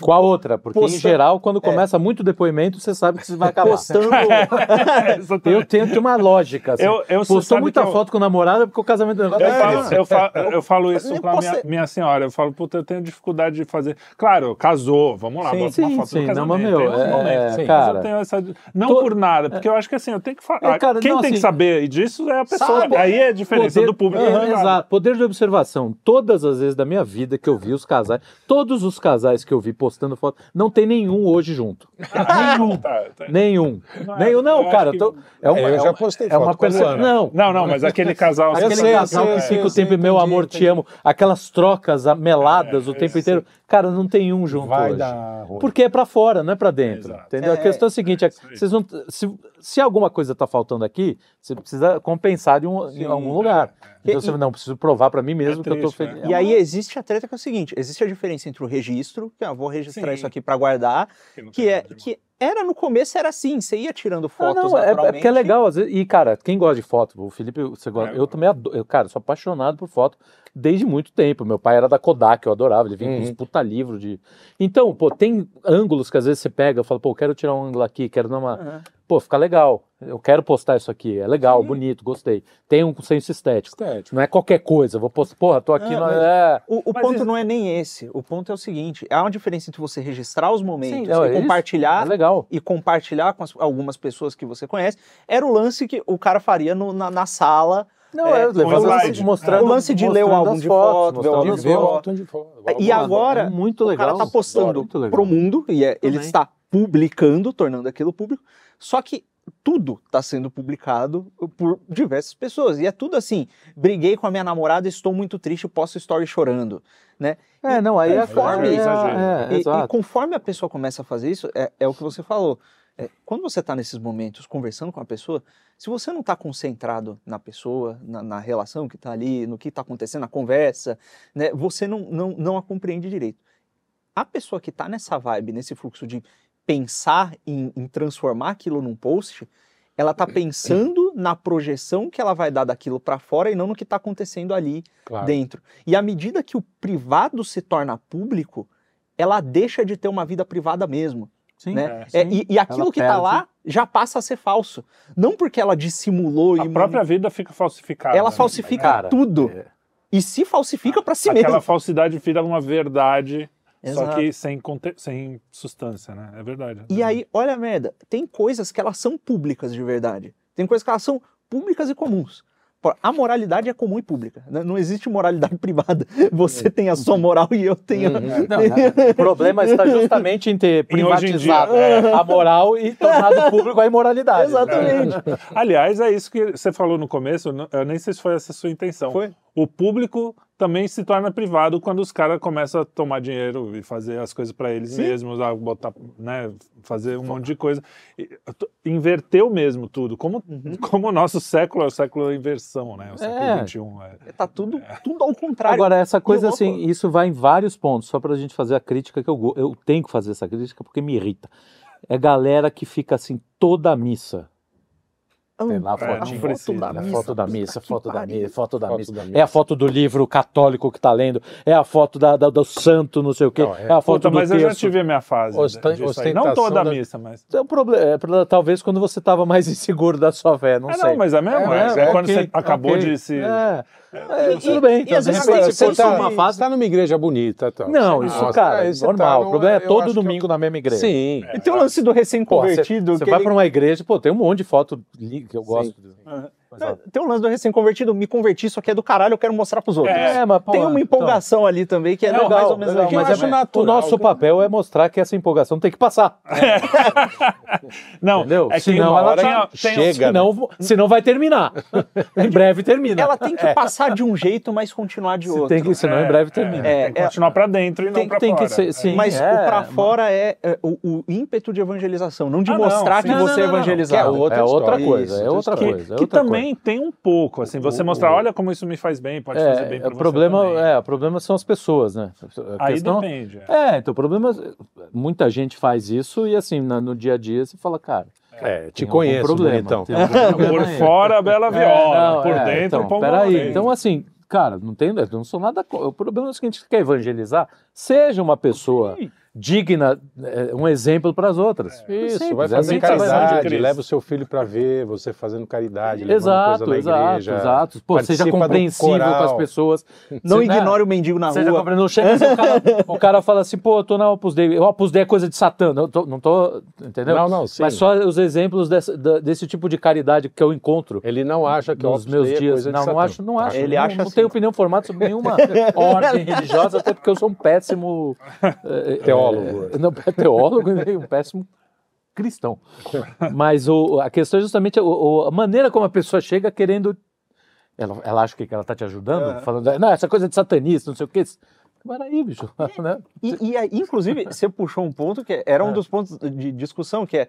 Com a outra, porque em geral, quando começa muito depoimento, você sabe que você vai acabar. postando... Eu tenho, tenho uma lógica. Assim. Eu, eu Postou muita que eu- foto com o namorado porque o casamento Eu é falo, isso. eu, falo, eu falo isso Eu pra minha, minha senhora. Eu falo, puta, eu tenho dificuldade de fazer. Claro, casou, vamos lá, Sim, bota uma sim, foto sim, do não, casamento. mas, meu, é- momentos, é, sim, mas cara, eu tenho essa. Não to- por nada, porque eu acho que assim, eu tenho que falar. É, cara, Quem não, tem que assim, saber disso é a pessoa. sabe, Aí é a diferença Poder- do público. É, e privado. exato. Poder de observação. Todas as vezes da minha vida que eu vi os casais, todos os casais que eu vi postando foto, não tem nenhum hoje junto. nenhum. Tá, tá. Nenhum. Não é- nenhum, não, cara. tô- é uma, eu é já postei é uma foto com a perce- Luana. Não, Não, não, mas aquele casal. Aquele sei, casal eu que sei, fica o sei, tempo, meu amor, te entendi. amo, aquelas trocas meladas o É, tempo eu inteiro. Cara, não tem um junto Vai hoje. dar. Porque é pra fora, não é pra dentro. Exato. Entendeu? A É, questão é a seguinte: é que aí. vocês não, se, se alguma coisa tá faltando aqui, você precisa compensar de um, em Sim, algum lugar. é. Então você não preciso provar pra mim mesmo É que eu tô triste, feliz. né? E aí existe a treta que é o seguinte, existe a diferença entre o registro, que eu vou registrar Sim. isso aqui pra guardar, que tem é que era no começo era assim, você ia tirando Ah, fotos não, é, é porque é legal. Às vezes, e, cara, quem gosta de foto, o Felipe, você gosta, É, eu também adoro. Eu, cara, sou apaixonado por foto desde muito tempo. Meu pai era da Kodak, eu adorava. Ele vinha com uns Uhum. puta livro de. Então, pô, tem ângulos que às vezes você pega, fala, pô, quero tirar um ângulo aqui, quero dar uma. Aham. Pô, fica legal. Eu quero postar isso aqui. É legal, Sim. bonito, gostei. Tem um senso estético. Estético. Não é qualquer coisa. Vou postar, porra, tô aqui. Ah, no- mas- é... O, o Mas ponto isso- não é nem esse. O ponto é o seguinte: há uma diferença entre você registrar os momentos Sim, é, e compartilhar É legal. e compartilhar com as- algumas pessoas que você conhece. Era o lance que o cara faria no- na, na sala. Não, É, é, slide. mostrando, O lance de ler o álbum de foto, ver o álbum de foto. o fotos. E agora, É muito o legal. cara tá postando pro mundo e é- ele está publicando, tornando aquilo público. Só que tudo está sendo publicado por diversas pessoas. E é tudo assim: briguei com a minha namorada, estou muito triste, posto story chorando. Né? É, não, aí é, Conforme- é, exagero. é, E- e, conforme a pessoa começa a fazer isso, é, é o que você falou. É, quando você está nesses momentos conversando com a pessoa, se você não está concentrado na pessoa, na, na relação que está ali, no que está acontecendo, na conversa, né, você não, não, não a compreende direito. A pessoa que está nessa vibe, nesse fluxo de pensar em, em transformar aquilo num post, ela está pensando na projeção que ela vai dar daquilo para fora e não no que está acontecendo ali Claro. dentro. E à medida que o privado se torna público, ela deixa de ter uma vida privada mesmo. Sim, né? É, É, e, e aquilo Ela que está lá já passa a ser falso. Não porque ela dissimulou A e própria vida fica falsificada. ela né? falsifica Cara, tudo. é. E se falsifica para si Aquela mesmo. falsidade vira uma verdade, só Exato. que sem, sem substância, né? É verdade. E aí, olha a merda, tem coisas que elas são públicas de verdade. Tem coisas que elas são públicas e comuns. A moralidade é comum e pública. né? Não existe moralidade privada. Você tem a sua moral e eu tenho. a- Uhum. Não, o problema está justamente em ter Em hoje em privatizado dia, é. a moral e tornado público a imoralidade. Exatamente. Aliás, é isso que você falou no começo, eu nem sei se foi essa a sua intenção. Foi. O público também se torna privado quando os caras começam a tomar dinheiro e fazer as coisas para eles Sim. mesmos, a botar, né, fazer um monte de coisa. E, Inverteu mesmo tudo. Como, Uhum. como o nosso século é o século da inversão, né? O século É. XXI. É. Tá tudo, tudo ao contrário. Agora, essa coisa louco. assim, isso vai em vários pontos, só pra gente fazer a crítica que eu, eu tenho que fazer essa crítica porque me irrita. É galera que fica assim toda a missa. Tem lá a É, fotinho. não precisa. da É a missa. foto da missa, foto da missa, foto da Foto missa. É a foto do livro católico que tá lendo, é a foto da, da- do santo, não sei o quê, Não, é- é, a foto Puta, do mas eu já tive a minha fase. né, Ostan- disso aí. Não toda a missa, mas. É um problema, é, talvez quando você estava mais inseguro da sua fé, não Ah, sei. não, mas é mesmo. É, É, quando ok, você acabou ok. de se. É, é, tudo bem. Então, às de vezes repente, você tá uma numa fase. Você tá numa igreja bonita. Tal. Não, isso, cara, aí você normal. tá o problema é todo acho que eu- domingo na mesma igreja. Sim. E tem o lance do recém-convertido. você que vai ele- pra uma igreja, pô, tem um monte de foto que eu gosto. Mas, ó, Tem o lance do recém-convertido, me converti, isso aqui é do caralho, eu quero mostrar pros outros. É, mas, pô, tem uma então- empolgação ali também que é Não, mais legal, ou menos legal, mas eu é, acho o natural. nosso papel é mostrar que essa empolgação tem que passar. Não, Entendeu? é que Senão ela tá- tem- tem- chega. Senão, senão vai terminar. em breve termina. Ela tem que passar de um jeito, mas continuar de Se outro. tem que, senão em breve termina. É, tem que continuar pra dentro e não tem, pra tem fora. que ser, sim, mas é, o pra mas- fora é, é, o, o ímpeto de evangelização, não de Ah, não, mostrar que Não, você não, é não, não, é outra é coisa, é outra coisa. é que outra também tem um pouco, assim, você O- mostrar, o- olha como isso me faz bem, pode coisa. fazer bem É, pra o você problema, também. é, o problema são as pessoas, né? A Aí questão, depende. é. É, então o problema é, muita gente faz isso e assim, na- no dia a dia você fala, cara, É, te tem algum conheço, problema, tem problema Por fora, a bela viola, É, não, por é, dentro, então, o pão peraí. Então, assim, cara, não tem, eu não sou nada. O problema é o seguinte: quer evangelizar, seja uma pessoa digna, é, um exemplo para as outras. Isso, Simples, vai é fazer vai caridade, Cristo. leva o seu filho para ver, você fazendo caridade, levando Exato, coisa na exato, igreja. exato. Pô, seja compreensível com as pessoas. Não Você, né, ignore o mendigo na Seja rua. Não chega assim, o cara, o cara fala assim, pô, eu tô na Opus Dei. O Opus Dei é coisa de Satã. Não tô, não tô entendeu? Não, não, sim. Mas só os exemplos desse, desse tipo de caridade que eu encontro Ele não acha que nos meus é dias. coisa de Não, não acho, não acho. Ele não, acha não assim. tenho opinião formada sobre nenhuma ordem religiosa, até porque eu sou um péssimo eh, Teólogo. eh, não, teólogo e um péssimo cristão. Mas o, a questão é justamente o- a maneira como a pessoa chega querendo. Ela, ela acha que ela está te ajudando, falando, não, essa coisa de satanista, não sei o quê. Peraí, bicho. Né? E, e aí, inclusive, você puxou um ponto que era um dos pontos de discussão, que é,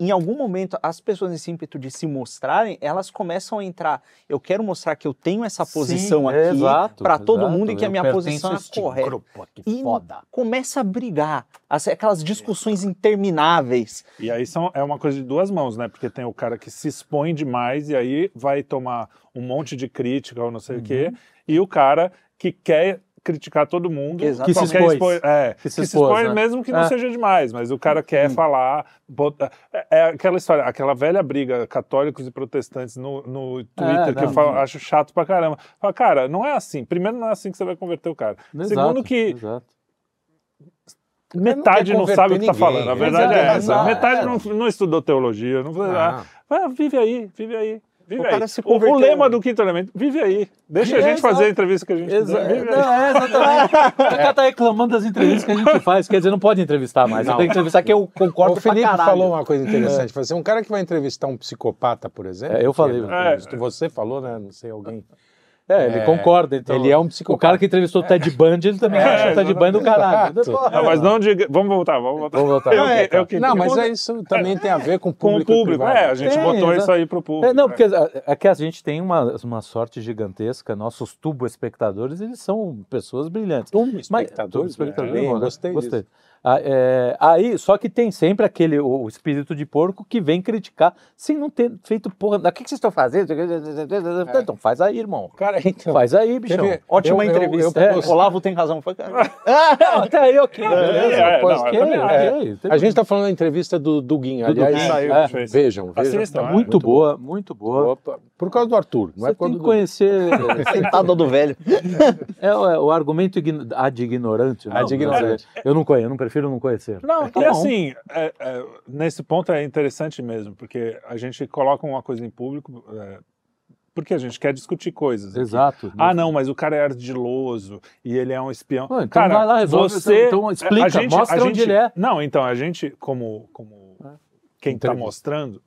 em algum momento, as pessoas nesse ímpeto de se mostrarem, elas começam a entrar, eu quero mostrar que eu tenho essa posição Sim, aqui para todo exato. mundo e que a minha posição é correta. grupo aqui, E foda. começa a brigar, as- aquelas discussões intermináveis. E aí são, é uma coisa de duas mãos, né? Porque tem o cara que se expõe demais e aí vai tomar um monte de crítica ou não sei o quê, Uhum. e o cara que quer criticar todo mundo. Exato. Que se expôs. expor- é, Que que se se, expôs, expõe né? mesmo que não É. seja demais, mas o cara quer falar. bota- é, é aquela história, aquela velha briga católicos e protestantes no, no Twitter, que não, eu falo- não. acho chato pra caramba. Fala, cara, não é assim. Primeiro, não é assim que você vai converter o cara. Exato, Segundo, que exato. metade quer não, sabe o que tá converter falando. A verdade é Exato, essa. exato. Metade não, não estudou teologia, não, Ah. ah, vive aí, vive aí. Vive O aí. cara se o, o converteu. lema do quinto elemento, vive aí. Deixa a É, gente fazer a entrevista que a gente Exa. Vive aí. não, é exatamente. O cara tá reclamando das entrevistas que a gente faz. Quer dizer, não pode entrevistar mais. Eu tenho que entrevistar que eu concordo O Felipe falou uma coisa interessante. Falou assim, um cara que vai entrevistar um psicopata, por exemplo. É, eu falei. que- É. Você falou, né? Não sei, alguém. É, ele É, concorda. Então, ele é um O psicopata. cara que entrevistou o Ted Bundy, ele também É, acha o Ted Bundy do caralho. Não, mas não diga. Vamos voltar, vamos voltar. Vamos voltar. Eu, É, que- eu que- Não, mas é isso também tem a ver com o com o público. público. privado. É, a gente Tem, botou exato. isso aí pro público. É, não, porque é, é que a gente tem uma, uma sorte gigantesca, nossos tubo-espectadores, eles são pessoas brilhantes. Tubo Mas- espectadores, tubo-espectadores, bem, bom, né? gostei, Gostei. disso. Ah, é, aí, só que tem sempre aquele o, o espírito de porco que vem criticar sem não ter feito porra. O que, que vocês estão fazendo? Então faz aí, irmão. Cara, então. Faz aí, bichão. Teve- Ótima eu- eu- entrevista. eu É, postei- Olavo tem razão. Foi, cara. Não, até aí, ok. é, eu ok, tem- A gente está falando da entrevista do Duguinho. Aliás, Duguinho, é, vejam, vejam. Assistam, tá é. muito boa, muito boa. Opa, Por causa do Arthur, não é Você por tem causa que do conhecer Sentado do velho. é, o- é argumento ad ignorante. Ad ignorante. Eu não conheço, eu não prefiro não conhecer. Não, Tá e assim, é- é, nesse ponto é interessante mesmo, porque a gente coloca uma coisa em público é, porque a gente quer discutir coisas. aqui. Exato. Ah, não, mas o cara é ardiloso e ele é um espião. Pô, então cara, vai lá, resolve, você, então explica, a gente, mostra a onde gente- ele é. Não, então, a gente, como, como quem está mostrando,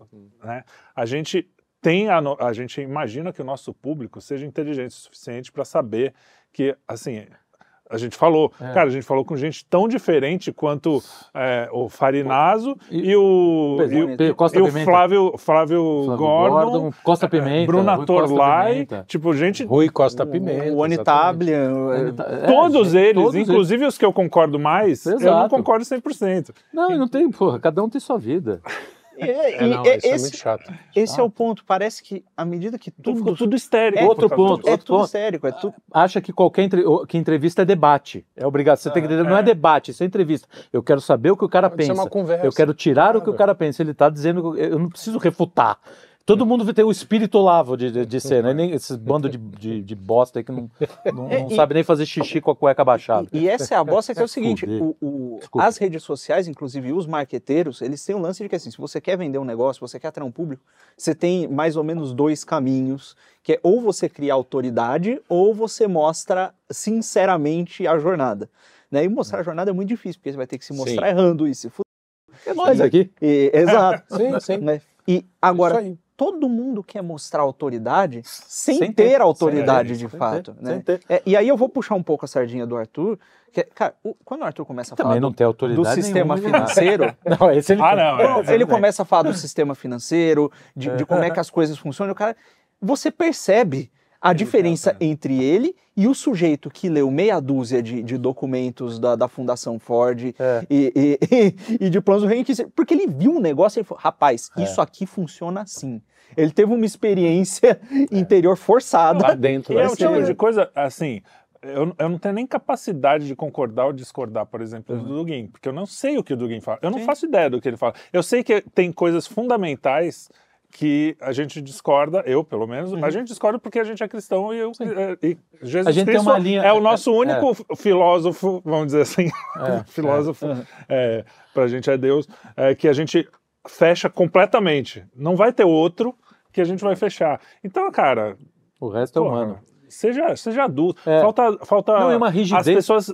né, a gente tem a, a gente imagina que o nosso público seja inteligente o suficiente para saber que, assim, a gente falou, É. cara, a gente falou com gente tão diferente quanto é, o Farinazo E- e, o, e, o- Pe- Costa e o. Flávio, Flávio, Flávio Gordon, Costa Pimenta. Bruna Rui Torlai, Pimenta. tipo, gente Rui Costa Pimenta. O. Anitablia. É, Todos gente, eles, todos inclusive os que eu concordo mais, eu não Exato. concordo 100%. Não, e não tem, porra, cada um tem sua vida. E- É, e- não, isso é esse, muito chato. esse é o ponto. Parece que à medida que Tudo, tudo. ficou tudo estéreo. é, Outro causa ponto, é outro tudo ponto. sério, é tudo. Acha que qualquer entre- que entrevista é debate. É obrigado. Você tem que entender, não é debate, isso é entrevista. Eu quero saber o que o cara Pode ser pensa. uma conversa. Eu quero tirar o que o cara pensa. Ele está dizendo, eu não preciso refutar. Todo mundo tem o espírito lavo de, de, de ser, né? Nem esses bando de, de, de bosta aí que não, não, É, não e- sabe nem fazer xixi com a cueca baixada. E essa é a bosta que é o seguinte: o- o- as redes sociais, inclusive os marqueteiros, eles têm um lance de que assim, se você quer vender um negócio, você quer atrair um público, você tem mais ou menos dois caminhos, que é ou você cria autoridade ou você mostra sinceramente a jornada. Né? E mostrar a jornada é muito difícil, porque você vai ter que se mostrar Sim. errando e se fuder. É nós aqui. E- Exato. Sim, sim. né? E agora, Isso aí. Todo mundo quer mostrar autoridade sem, Sem ter, ter, autoridade sem de fato. né? ter. É, e aí eu vou puxar um pouco a sardinha do Arthur. Que, cara, o- quando o Arthur começa a falar Também do, não tem autoridade do sistema nenhuma, né? financeiro, Não, esse ele Ah, não, é. Ele começa a falar do sistema financeiro, de, de como é que as coisas funcionam, o cara, você percebe a diferença entre ele e o sujeito que leu meia dúzia de, de documentos da, da Fundação Ford É. e, e, e de planos do reino, que- porque ele viu um negócio e ele falou, rapaz, É. isso aqui funciona assim. Ele teve uma experiência interior forçada. Lá dentro. É né? o tipo de coisa, assim, eu, eu não tenho nem capacidade de concordar ou discordar, por exemplo, do Dugin, porque eu não sei o que o Dugin fala. Eu não Sim. faço ideia do que ele fala. Eu sei que tem coisas fundamentais que a gente discorda, eu pelo menos, a gente discorda porque a gente é cristão e, eu, e Jesus A gente tem Cristo uma linha- é o nosso é, único f- filósofo, vamos dizer assim, É, filósofo, é, pra gente é Deus, é, que a gente fecha completamente. Não vai ter outro que a gente vai fechar. Então, cara, O resto é Porra, humano. Seja, seja adulto. É. Falta, falta. Não, e uma rigidez. As pessoas.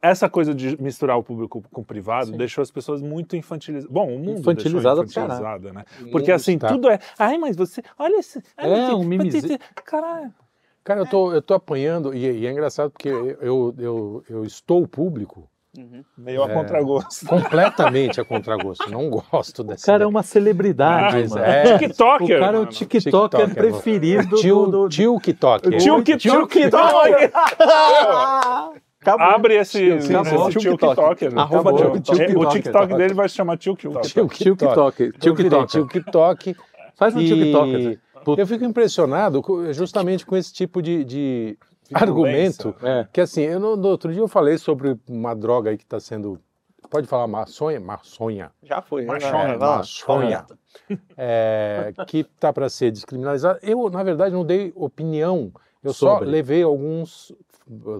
Essa coisa de misturar o público com o privado deixou as pessoas muito infantilizadas. Bom, o mundo Infantilizada infantilizada, né? Porque mundo assim, está. tudo é. Ai, mas você. Olha esse. olha É, esse- um mimizinho. Caralho. Cara, eu tô, eu tô apanhando, e, e é engraçado porque eu, eu, eu estou público Meio a É. contragosto. completamente a contragosto. Não gosto O dessa. cara é uma celebridade, Mas mano. é. O TikToker. cara é o. TikToker TikToker, preferido Tio, do, do, tio TikTok. O tio tio que Acabou. Abre esse, Tio- esse acabou. tio TikTok. TikToker. Arroba tio- tio É, O TikToker. TikTok dele vai se chamar tio TikTok. Tio TikTok. Então, virei TikTok. Tio TikTok. Faz um E TikTok. Eu fico impressionado justamente com esse tipo de argumento. É. Que assim, eu no, no outro dia eu falei sobre uma droga aí que está sendo. Pode falar maçonha? Maçonha. Já foi. Lá, vai lá. maçonha. É, que está para ser descriminalizada. Eu, na verdade, não dei opinião. Eu só Sobre. levei alguns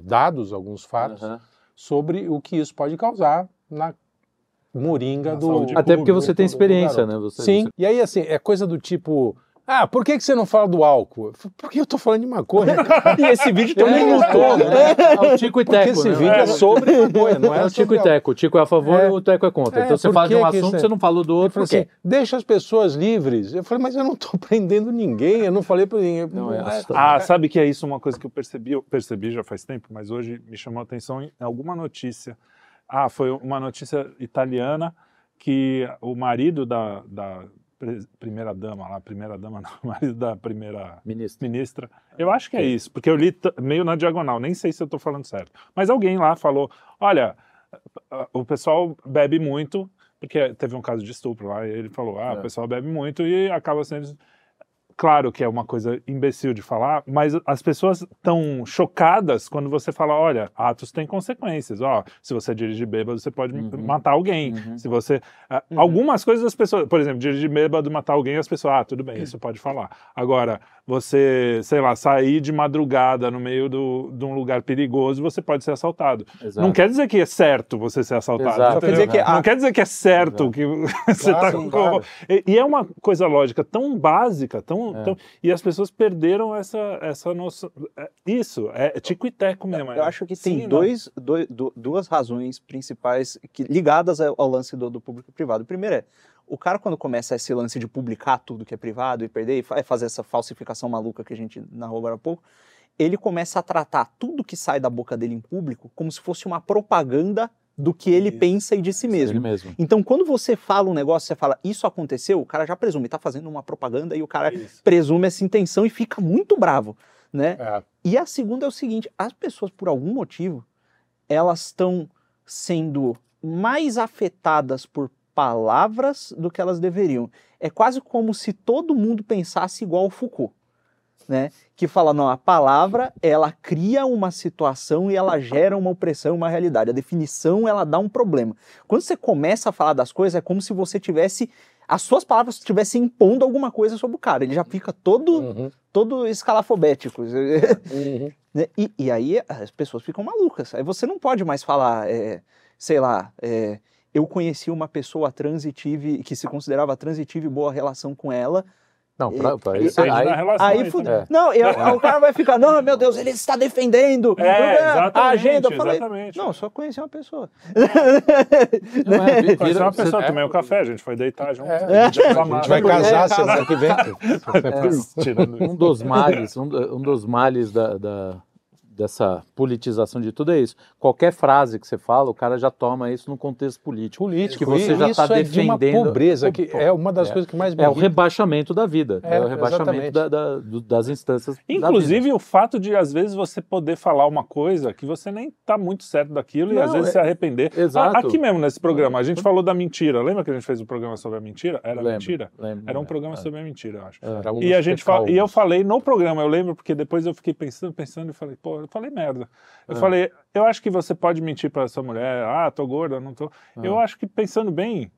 dados, alguns fatos Aham. sobre o que isso pode causar na moringa Na do. Até porque você tem experiência, né? Você, Sim, e aí assim, é coisa do tipo, ah, por que, que você não fala do álcool? Eu Porque eu tô falando de maconha, cara. E esse vídeo tem um É, minuto todo, né? É o Tico e Porque Teco, esse né? vídeo é sobre maconha, não É é o Tico sobre e Teco. O Tico é a favor É. e o Teco é contra. É, então você fala de um assunto, é- você não falou do Eu outro. falei Por quê? assim, deixa as pessoas livres. Eu falei, mas eu não tô prendendo ninguém, eu não falei pra ninguém. Não, é. Ah, sabe que é isso uma coisa que eu percebi, eu percebi já faz tempo, mas hoje me chamou a atenção em alguma notícia. Ah, foi uma notícia italiana que o marido da, da primeira dama lá, primeira dama não, marido da primeira Ministro. ministra, eu acho que é isso, porque eu li meio na diagonal, nem sei se eu estou falando certo. Mas alguém lá falou, olha, o pessoal bebe muito, porque teve um caso de estupro lá, e ele falou, ah, É. o pessoal bebe muito e acaba sendo claro que é uma coisa imbecil de falar, mas as pessoas estão chocadas quando você fala, olha, atos têm consequências. Ó, se você dirigir bêbado, você pode Uhum. matar alguém. Uhum. Se você ah, Uhum. algumas coisas as pessoas, por exemplo, dirigir bêbado, matar alguém, as pessoas, ah, tudo bem, isso pode falar. Agora, você, sei lá, sair de madrugada no meio do, de um lugar perigoso, você pode ser assaltado. Exato. Não quer dizer que é certo você ser assaltado. Exato. Quer dizer que Não a- quer dizer que é certo que você Claro, tá sim, com... claro. E, e é uma coisa lógica tão básica, tão, É. tão- e as pessoas perderam essa, essa noção. é Isso, é tico e teco mesmo. Eu acho que Sim, tem não. dois, dois- du- duas razões principais que, ligadas ao, lance do, do público e privado. Primeiro é, o cara quando começa esse lance de publicar tudo que é privado e perder, e fa- fazer essa falsificação maluca que a gente narrou agora há pouco, ele começa a tratar tudo que sai da boca dele em público como se fosse uma propaganda do que ele Isso. pensa e de si mesmo. mesmo. Então, quando você fala um negócio, você fala, isso aconteceu, o cara já presume, tá fazendo uma propaganda e o cara Isso. presume essa intenção e fica muito bravo, né? É, E a segunda é o seguinte: as pessoas, por algum motivo, elas estão sendo mais afetadas por palavras do que elas deveriam. É quase como se todo mundo pensasse igual o Foucault, né? Que fala, não, a palavra, ela cria uma situação e ela gera uma opressão, uma realidade. A definição, ela dá um problema. Quando você começa a falar das coisas, é como se você tivesse as suas palavras estivessem impondo alguma coisa sobre o cara. Ele já fica todo, Uhum, todo escalafobético. uhum. Né? E, e aí as pessoas ficam malucas. Aí você não pode mais falar, é, sei lá, é, eu conheci uma pessoa trans e tive, que se considerava trans e tive boa relação com ela. Não, pra, pra isso aí- aí, relação Aí fude... É. Não, e aí o cara vai ficar, não, meu Deus, ele está defendendo É, a exatamente, agenda. Eu falei, exatamente. não, só conheci uma pessoa. não é, vi- Conheci vira- uma pessoa, você- tomei um café, a gente foi deitar junto. É, A gente A gente vai casar É, semana que vem. Tirando isso. um dos males, um, um dos males da, da- dessa politização de tudo é isso. Qualquer frase que você fala, o cara já toma isso no contexto político. Político, que você e já está é de uma defendendo. pobreza que é uma das É. coisas que mais me É o rebaixamento da vida, é, É, o rebaixamento da- da- do- das instâncias. da vida. Inclusive o fato de, às vezes, você poder falar uma coisa que você nem tá muito certo daquilo e Não, às vezes é- se arrepender. Exato. Ah, Aqui mesmo nesse programa, a gente falou da mentira. Lembra que a gente fez um programa sobre a mentira? Era Lembro, mentira? lembro, Era um é, programa é. sobre a mentira, eu acho. Era um E, a gente e eu falei no programa, eu lembro, porque depois eu fiquei pensando, pensando e falei, pô, eu falei merda. Eu Ah. falei, eu acho que você pode mentir para essa mulher, ah, tô gorda, não tô. Eu Ah. acho que pensando bem,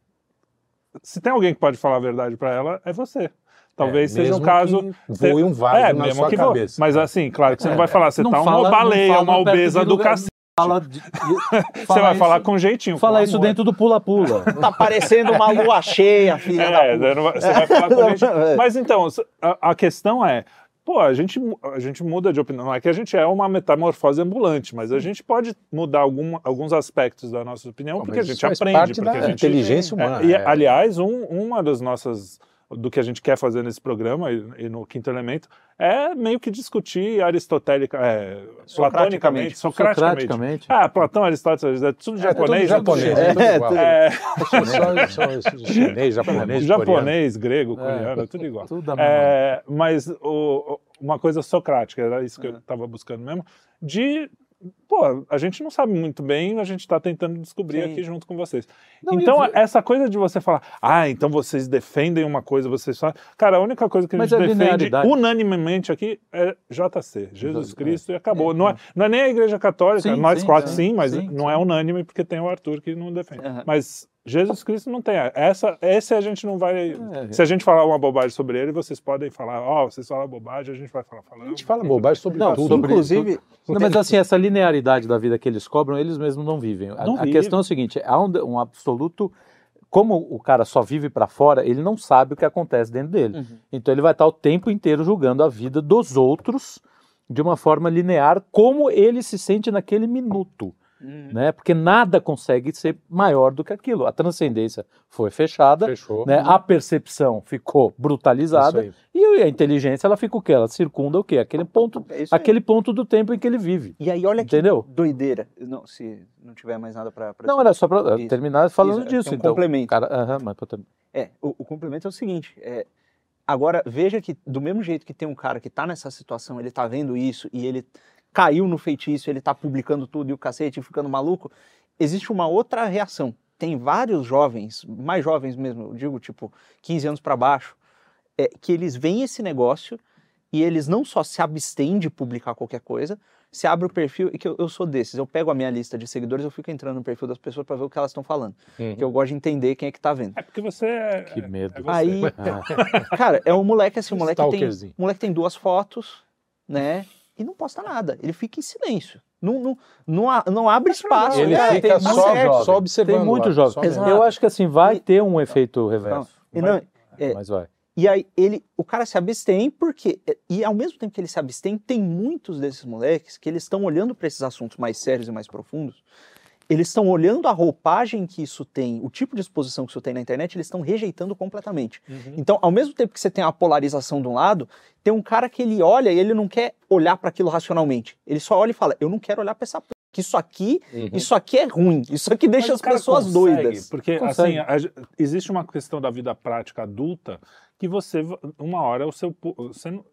se tem alguém que pode falar a verdade para ela, é você. Talvez É, seja um caso. que voe um vaso é, na mesmo sua que voe. cabeça. Mas assim, claro que você não É, vai falar, você não tá fala- uma baleia, uma obesa do cacete. Fala de- Você vai isso- falar com jeitinho. Fala isso amor. dentro do pula-pula. Tá parecendo uma lua cheia, filha da É, puta. não vai- você vai falar com gente. É. Mas então, a, a questão é. Pô, a gente, a gente muda de opinião. Não é que a gente é uma metamorfose ambulante, mas a gente pode mudar algum, alguns aspectos da nossa opinião, Não, porque a gente aprende. parte porque da a gente, inteligência humana. É, e, é. aliás, um, uma das nossas. Do que a gente quer fazer nesse programa e, e no quinto elemento é meio que discutir aristotélica, é, platonicamente, socraticamente. Socraticamente. Ah, Platão, Aristóteles, é tudo É japonês. é tudo japonês, chinês. é tudo É, É, Só, só, chinês, japonês, japonês, grego, coreano, é tudo igual. Tudo. É, mas o- o- uma coisa socrática, era isso que eu estava buscando mesmo, de. Pô, a gente não sabe muito bem, a gente está tentando descobrir Sim. aqui junto com vocês. Não, então, e- essa coisa de você falar, ah, então vocês defendem uma coisa, vocês falam. Cara, a única coisa que a Mas gente é defende unanimemente aqui é JC, Jesus É. Cristo, e acabou. Não, é, não é nem a Igreja Católica, Sim, nós sim, quatro sim, mas não é unânime porque tem o Arthur que não defende. Mas Jesus Cristo não tem. Essa, esse a gente não vai. É. Se a gente falar uma bobagem sobre ele, vocês podem falar, ó, vocês falam bobagem, a gente vai falar falando. A gente fala bobagem sobre Não, tudo. sobre- Inclusive, Não, mas assim, essa linearidade da vida que eles cobram, eles mesmos não vivem. A, Não a questão é o seguinte: há um, um absoluto. Como o cara só vive para fora, ele não sabe o que acontece dentro dele. Uhum. Então ele vai estar o tempo inteiro julgando a vida dos outros de uma forma linear, como ele se sente naquele minuto. Uhum. Né? Porque nada consegue ser maior do que aquilo. A transcendência foi fechada, Fechou. né? a percepção ficou brutalizada e a inteligência ela fica o quê? Ela circunda o quê? Aquele ponto, É aquele ponto do tempo em que ele vive. E aí, olha que Entendeu? doideira. Não, se não tiver mais nada para. Não, era só para Isso. terminar falando Isso, disso. tem um então, complemento. Cara, aham, mas. É, o, o complemento é o seguinte. é, agora, veja que do mesmo jeito que tem um cara que tá nessa situação, ele tá vendo isso e ele caiu no feitiço, ele tá publicando tudo e o cacete e ficando maluco, existe uma outra reação. Tem vários jovens, mais jovens mesmo, eu digo tipo 15 anos para baixo, é, que eles veem esse negócio e eles não só se abstêm de publicar qualquer coisa, se abre o perfil, e que eu, eu sou desses, eu pego a minha lista de seguidores, eu fico entrando no perfil das pessoas para ver o que elas estão falando, Uhum. que eu gosto de entender quem é que tá vendo. É porque você é. Que é- medo. é. Aí, Ah, cara, é um moleque assim, o moleque tem, moleque tem duas fotos, né? E não posta nada. Ele fica em silêncio. Não, não, não, não abre espaço. Ele cara. fica Tem- só, serve. só observando. tem muito lá, jovem. Eu acho que assim, vai E- ter um efeito reverso. E, Vai- não, é. Mas vai. e aí ele, o cara se abstém porque e ao mesmo tempo que ele se abstém, tem muitos desses moleques que eles estão olhando para esses assuntos mais sérios e mais profundos. Eles estão olhando a roupagem que isso tem, o tipo de exposição que isso tem na internet, eles estão rejeitando completamente. Uhum. Então, ao mesmo tempo que você tem a polarização de um lado, tem um cara que ele olha e ele não quer olhar para aquilo racionalmente. Ele só olha e fala: "Eu não quero olhar para essa p... que isso aqui, Uhum. isso aqui é ruim. Isso aqui deixa Mas as pessoas consegue, doidas." Porque, Consegue. assim, a existe uma questão da vida prática adulta que você, uma hora, o seu. Você não,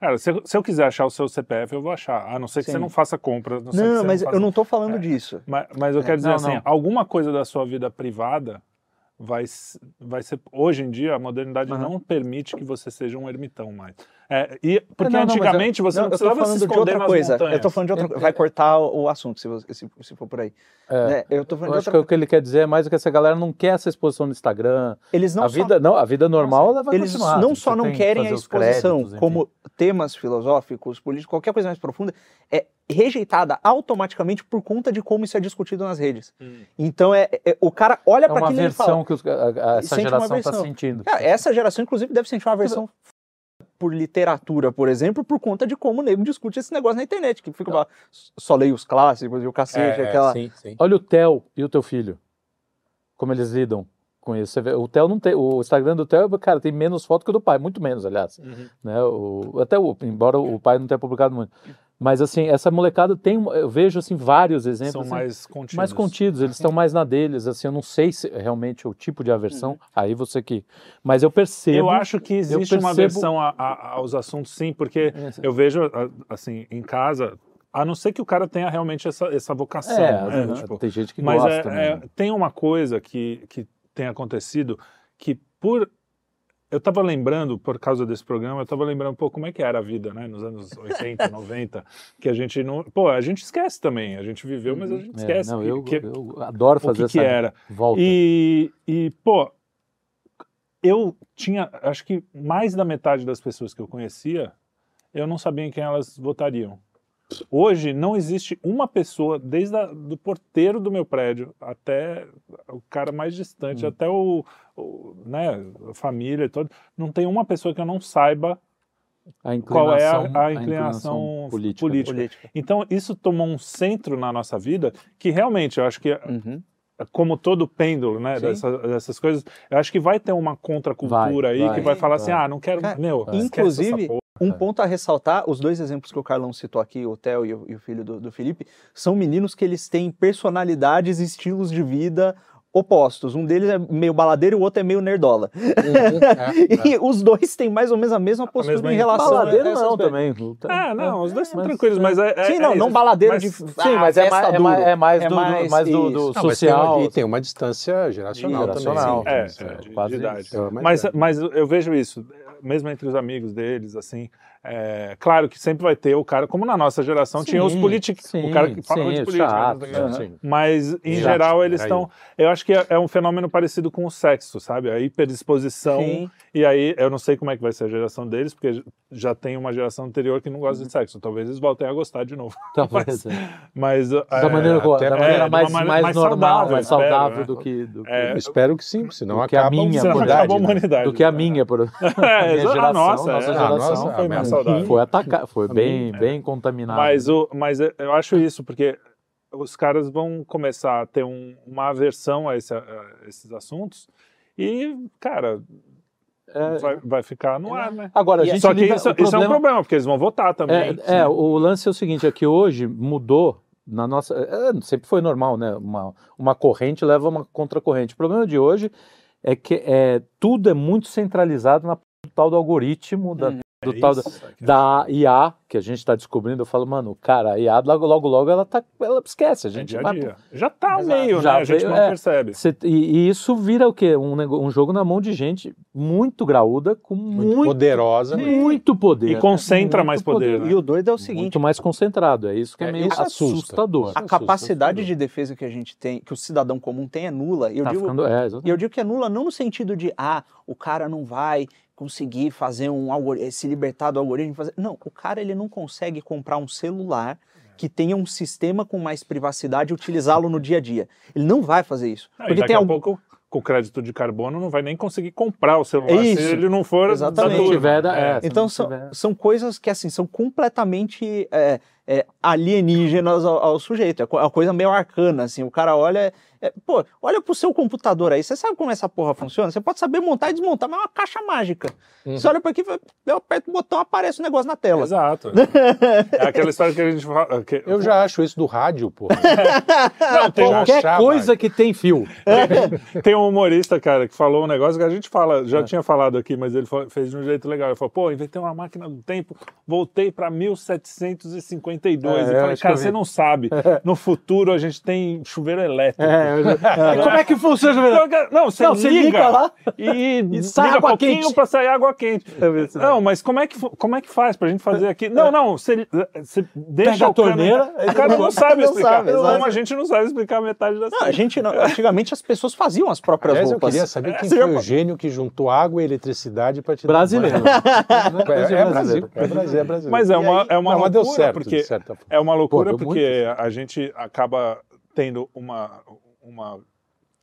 cara, se, eu- se eu quiser achar o seu CPF, eu vou achar. A não ser que Sim. você não faça compras. Não, Não, mas faça- eu não tô falando É. disso. Mas, mas eu É, quero dizer não, assim, não. alguma coisa da sua vida privada vai, vai ser. Hoje em dia, a modernidade Aham. não permite que você seja um ermitão mais. É, e, porque Não, não, eu- antigamente você não, tô precisava se falando de esconder outra nas coisa. montanhas. Eu tô falando de outra coisa. Vai cortar o o assunto se, você- se, se for por aí. É. Né? Eu tô falando Eu de acho que outra o que ele quer dizer é mais que essa galera não quer essa exposição no Instagram. Eles não a só- vida, não, a vida normal ela vai eles continuar. não Você só não que querem a exposição créditos, como temas filosóficos, políticos, qualquer coisa mais profunda, é rejeitada automaticamente por conta de como isso é discutido nas redes. Hum. Então é, é- o cara olha é para uma aquilo e fala, versão que os- a- a- essa uma geração está sentindo. Cara, essa geração, inclusive, deve sentir uma versão por literatura, por exemplo, por conta de como o nego discute esse negócio na internet, que fica lá, só leio os clássicos e o cacete, É, aquela... sim, sim. Olha o Theo e o teu filho. Como eles lidam com isso. Você vê, o Theo não tem. O Instagram do Theo, cara, tem menos foto que o do pai, muito menos, aliás. Uhum. Né? O, até o, embora o pai não tenha publicado muito. Mas assim, essa molecada tem. Eu vejo assim, vários exemplos. São assim, mais contidos. mais contidos, eles estão mais na deles, assim, eu não sei se é realmente o tipo de aversão, aí você que... Mas eu percebo... Eu acho que existe uma percebo- versão a- a- aos assuntos, sim, porque É, eu vejo, assim, em casa, a não ser que o cara tenha realmente essa, essa vocação, É, né? Tipo, tem gente que Mas gosta é- também. é, né? tem uma coisa que, que tem acontecido que por. Eu estava lembrando, por causa desse programa, eu estava lembrando, pô, como é que era a vida, né? Nos anos 80, 90, que a gente não. Pô, a gente esquece também. A gente viveu, mas a gente É, esquece não, que- eu, que- eu adoro o fazer que, que essa era. volta. E, e, pô, eu tinha, acho que mais da metade das pessoas que eu conhecia, eu não sabia em quem elas votariam. Hoje não existe uma pessoa, desde a, do porteiro do meu prédio até o cara mais distante, Hum. até o, o, né, a família e todo, não tem uma pessoa que eu não saiba a qual é a, inclinação, a inclinação política. política. política. Então isso tomou um centro na nossa vida que realmente eu acho que Uhum. como todo pêndulo, né, Sim. dessa- dessas coisas, eu acho que vai ter uma contracultura Vai, aí vai, que vai falar assim, vai. ah, não quero, Cara, meu, esquece inclusive, essa porra. Um ponto a ressaltar, os dois exemplos que o Carlão citou aqui, o Theo e o, e o filho do, do Felipe, são meninos que eles têm personalidades e estilos de vida opostos. Um deles é meio baladeiro e o outro é meio nerdola. É, E os dois têm mais ou menos a mesma postura mesma em relação Baladeiro a essas não coisas. também. Ah, não, os dois são Mas- tranquilos, mas é, é- Sim, é não, não baladeiro Mas- de Sim, ah, mas é mais, é duro. mais, é mais É do, mais mais do, do Não, mas tem uma, social. e tem uma distância geracional, Geracional. também. É, sim. é, de, quase de idade. mas é. mas eu vejo isso, mesmo entre os amigos deles, assim, é, claro que sempre vai ter o cara, como na nossa geração, tinha os Sim, políticos, sim, o cara que fala sim, de o política. chato, né, não sei o quê. sim. Mas, em Chato, geral, eles estão. Eu acho que é, é um fenômeno parecido com o sexo, sabe? A hiperedisposição. Sim. E aí, eu não sei como é que vai ser a geração deles, porque já tem uma geração anterior que não gosta de sexo. Talvez eles voltem a gostar de novo. Talvez, é. Mas. Da é, maneira, até- da é, maneira de uma mais, maneira mais, mais normal, saudável, mais espero, saudável né? do que, do que, É, Eu espero que sim, senão acaba a minha, Senão exemplo, humanidade. do que a minha, por É, a minha geração, nossa, nossa é, geração nossa, foi mais saudável. foi atacada, foi bem, É. bem contaminada. Mas, o, mas eu acho isso, porque os caras vão começar a ter um- uma aversão a, esse- a esses assuntos e, cara, É, vai, vai ficar no ar, né? Agora, a gente Só que isso, o isso é um problema- problema, porque eles vão votar também. É, é, o lance é o seguinte, é que hoje mudou na nossa. é, sempre foi normal, né? Uma, uma corrente leva uma contracorrente. O problema de hoje é que é, tudo é muito centralizado na tal do algoritmo, da, Uhum. Do É tal da, isso, que- da IA, que a gente está descobrindo. Eu falo, mano, cara, a IA logo, logo, logo ela tá. Ela esquece, a é gente dia a dia. Já tá Exato. meio, Já né? A gente veio, não é. percebe. Cê- e, e isso vira o quê? Um, um jogo na mão de gente muito graúda, com muito, muito, poderosa. muito poder. E concentra mais poder, né? E o doido é o seguinte, Muito mais concentrado. É isso que é, É, meio isso assusta. assustador. Isso a capacidade assustador. de defesa que a gente tem, que o cidadão comum tem é nula. E eu Tá digo, ficando, é, eu digo que é nula não no sentido de, ah, o cara não vai conseguir fazer um algoritmo, se libertar do algoritmo. Fazer... Não, o cara ele não consegue comprar um celular que tenha um sistema com mais privacidade e utilizá-lo no dia a dia. Ele não vai fazer isso. Não, e porque daqui tem a algum... pouco, com crédito de carbono, não vai nem conseguir comprar o celular Isso. se ele não for Exatamente. não tiver, da- é, se Então não são, tiver- são coisas que assim são completamente é, é, alienígenas ao, ao sujeito. É é uma coisa meio arcana, assim. O cara olha, é, pô, olha pro seu computador aí. Você sabe como essa porra funciona? Você pode saber montar e desmontar, mas é uma caixa mágica. Uhum. Você olha para aqui, eu aperto o botão, aparece o negócio na tela. Exato. É aquela história que a gente fala. que- Eu já acho isso do rádio, pô. Não, tem, Qualquer achava. coisa que tem fio. tem um humorista, cara, que falou um negócio que a gente fala, É. já tinha falado aqui, mas ele fez de um jeito legal. Ele falou, pô, inventei uma máquina do tempo, voltei pra 92. É, eu falei, cara, eu você não sabe. No futuro a gente tem chuveiro elétrico. É, eu E como é que funciona? Não, você, Não, você liga, liga lá e, e sai liga água pouquinho quente. pra sair água quente. Não, mas como é que, como é que faz pra gente fazer aqui? Não, não, você, você deixa Pega a torneira, O cara não sabe Não explicar. sabe. Como a gente não sabe explicar metade das Não, a gente não- antigamente as pessoas faziam as próprias Aliás, eu roupas. queria saber quem Você foi o gênio que juntou água e eletricidade para te dar Brasileiro. banho. É, é. Brasil, é Brasil, é Brasil. Mas é uma, aí- é uma Não, loucura, deu certo, porque de certa forma. é uma loucura porque a gente acaba tendo uma, uma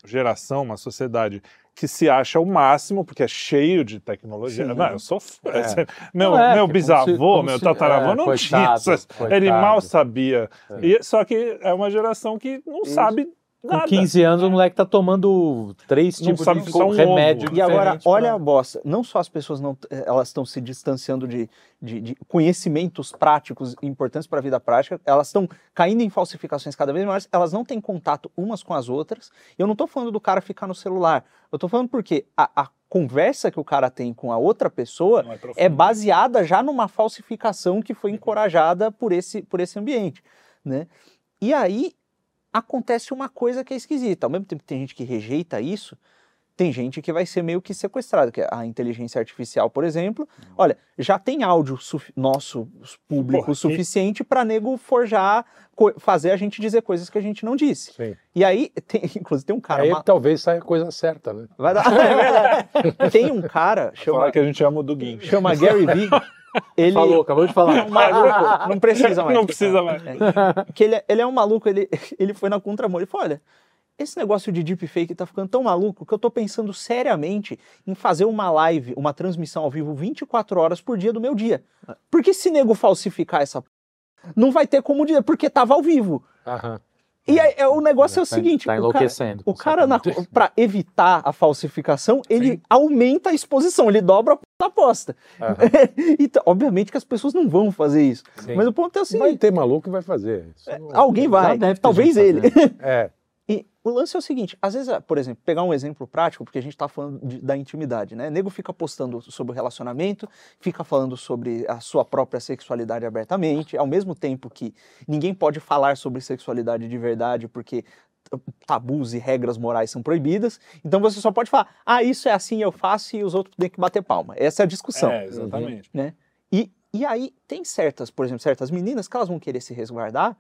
geração, uma sociedade que se acha o máximo, porque é cheio de tecnologia. Sim. Não, eu sou fã. Meu, Não, é, meu bisavô, como se- como meu tataravô é, não coitado, tinha. essas- Ele coitado. mal sabia. E, só que é uma geração que não sabe Com nada. 15 anos, o moleque tá tomando três tipos sabe de um remédio. E agora, pra- olha a bosta. Não só as pessoas não, eh, elas estão se distanciando de, de, de conhecimentos práticos importantes para a vida prática, elas estão caindo em falsificações cada vez maiores, elas não têm contato umas com as outras. Eu não estou falando do cara ficar no celular. Eu estou falando porque a, a conversa que o cara tem com a outra pessoa é é baseada já numa falsificação que foi encorajada por esse, por esse ambiente, né? E aí acontece uma coisa que é esquisita. Ao mesmo tempo que tem gente que rejeita isso, tem gente que vai ser meio que sequestrada, que é a inteligência artificial, por exemplo. Olha, já tem áudio nosso público Porra, suficiente para nego forjar, fazer a gente dizer coisas que a gente não disse. Sim. E aí, tem, inclusive tem um cara, Aí uma- talvez saia a coisa certa, né? vai dar, é verdade. tem um cara Falar chama, que a gente ama o Duguin. chama Gary Vee. Ele Falou, acabou de falar. um maluco, não precisa mais. Não precisa mais. que ele, é- ele é um maluco, ele, ele foi na contramão. Ele falou: olha, esse negócio de deepfake tá ficando tão maluco que eu tô pensando seriamente em fazer uma live, uma transmissão ao vivo 24 horas por dia do meu dia. Porque se nego falsificar essa não vai ter como dizer, porque tava ao vivo. Aham. E aí, é, o negócio é o Tá- seguinte: Tá o cara, enlouquecendo. o cara na, pra evitar a falsificação, ele aumenta a exposição, ele dobra a da aposta. Aham. então, obviamente que as pessoas não vão fazer isso. Sim. Mas o ponto é o seguinte: Vai ter maluco que vai fazer. Isso não- alguém vai, deve ter talvez ele. É, E o lance é o seguinte, às vezes, por exemplo, pegar um exemplo prático, porque a gente está falando de- da intimidade, né? Nego fica postando sobre o relacionamento, fica falando sobre a sua própria sexualidade abertamente, ao mesmo tempo que ninguém pode falar sobre sexualidade de verdade, porque tabus e regras morais são proibidas. Então você só pode falar, ah, isso é assim, eu faço, e os outros têm que bater palma. Essa é a discussão É, exatamente. né? E, e aí tem certas, por exemplo, certas meninas que elas vão querer se resguardar,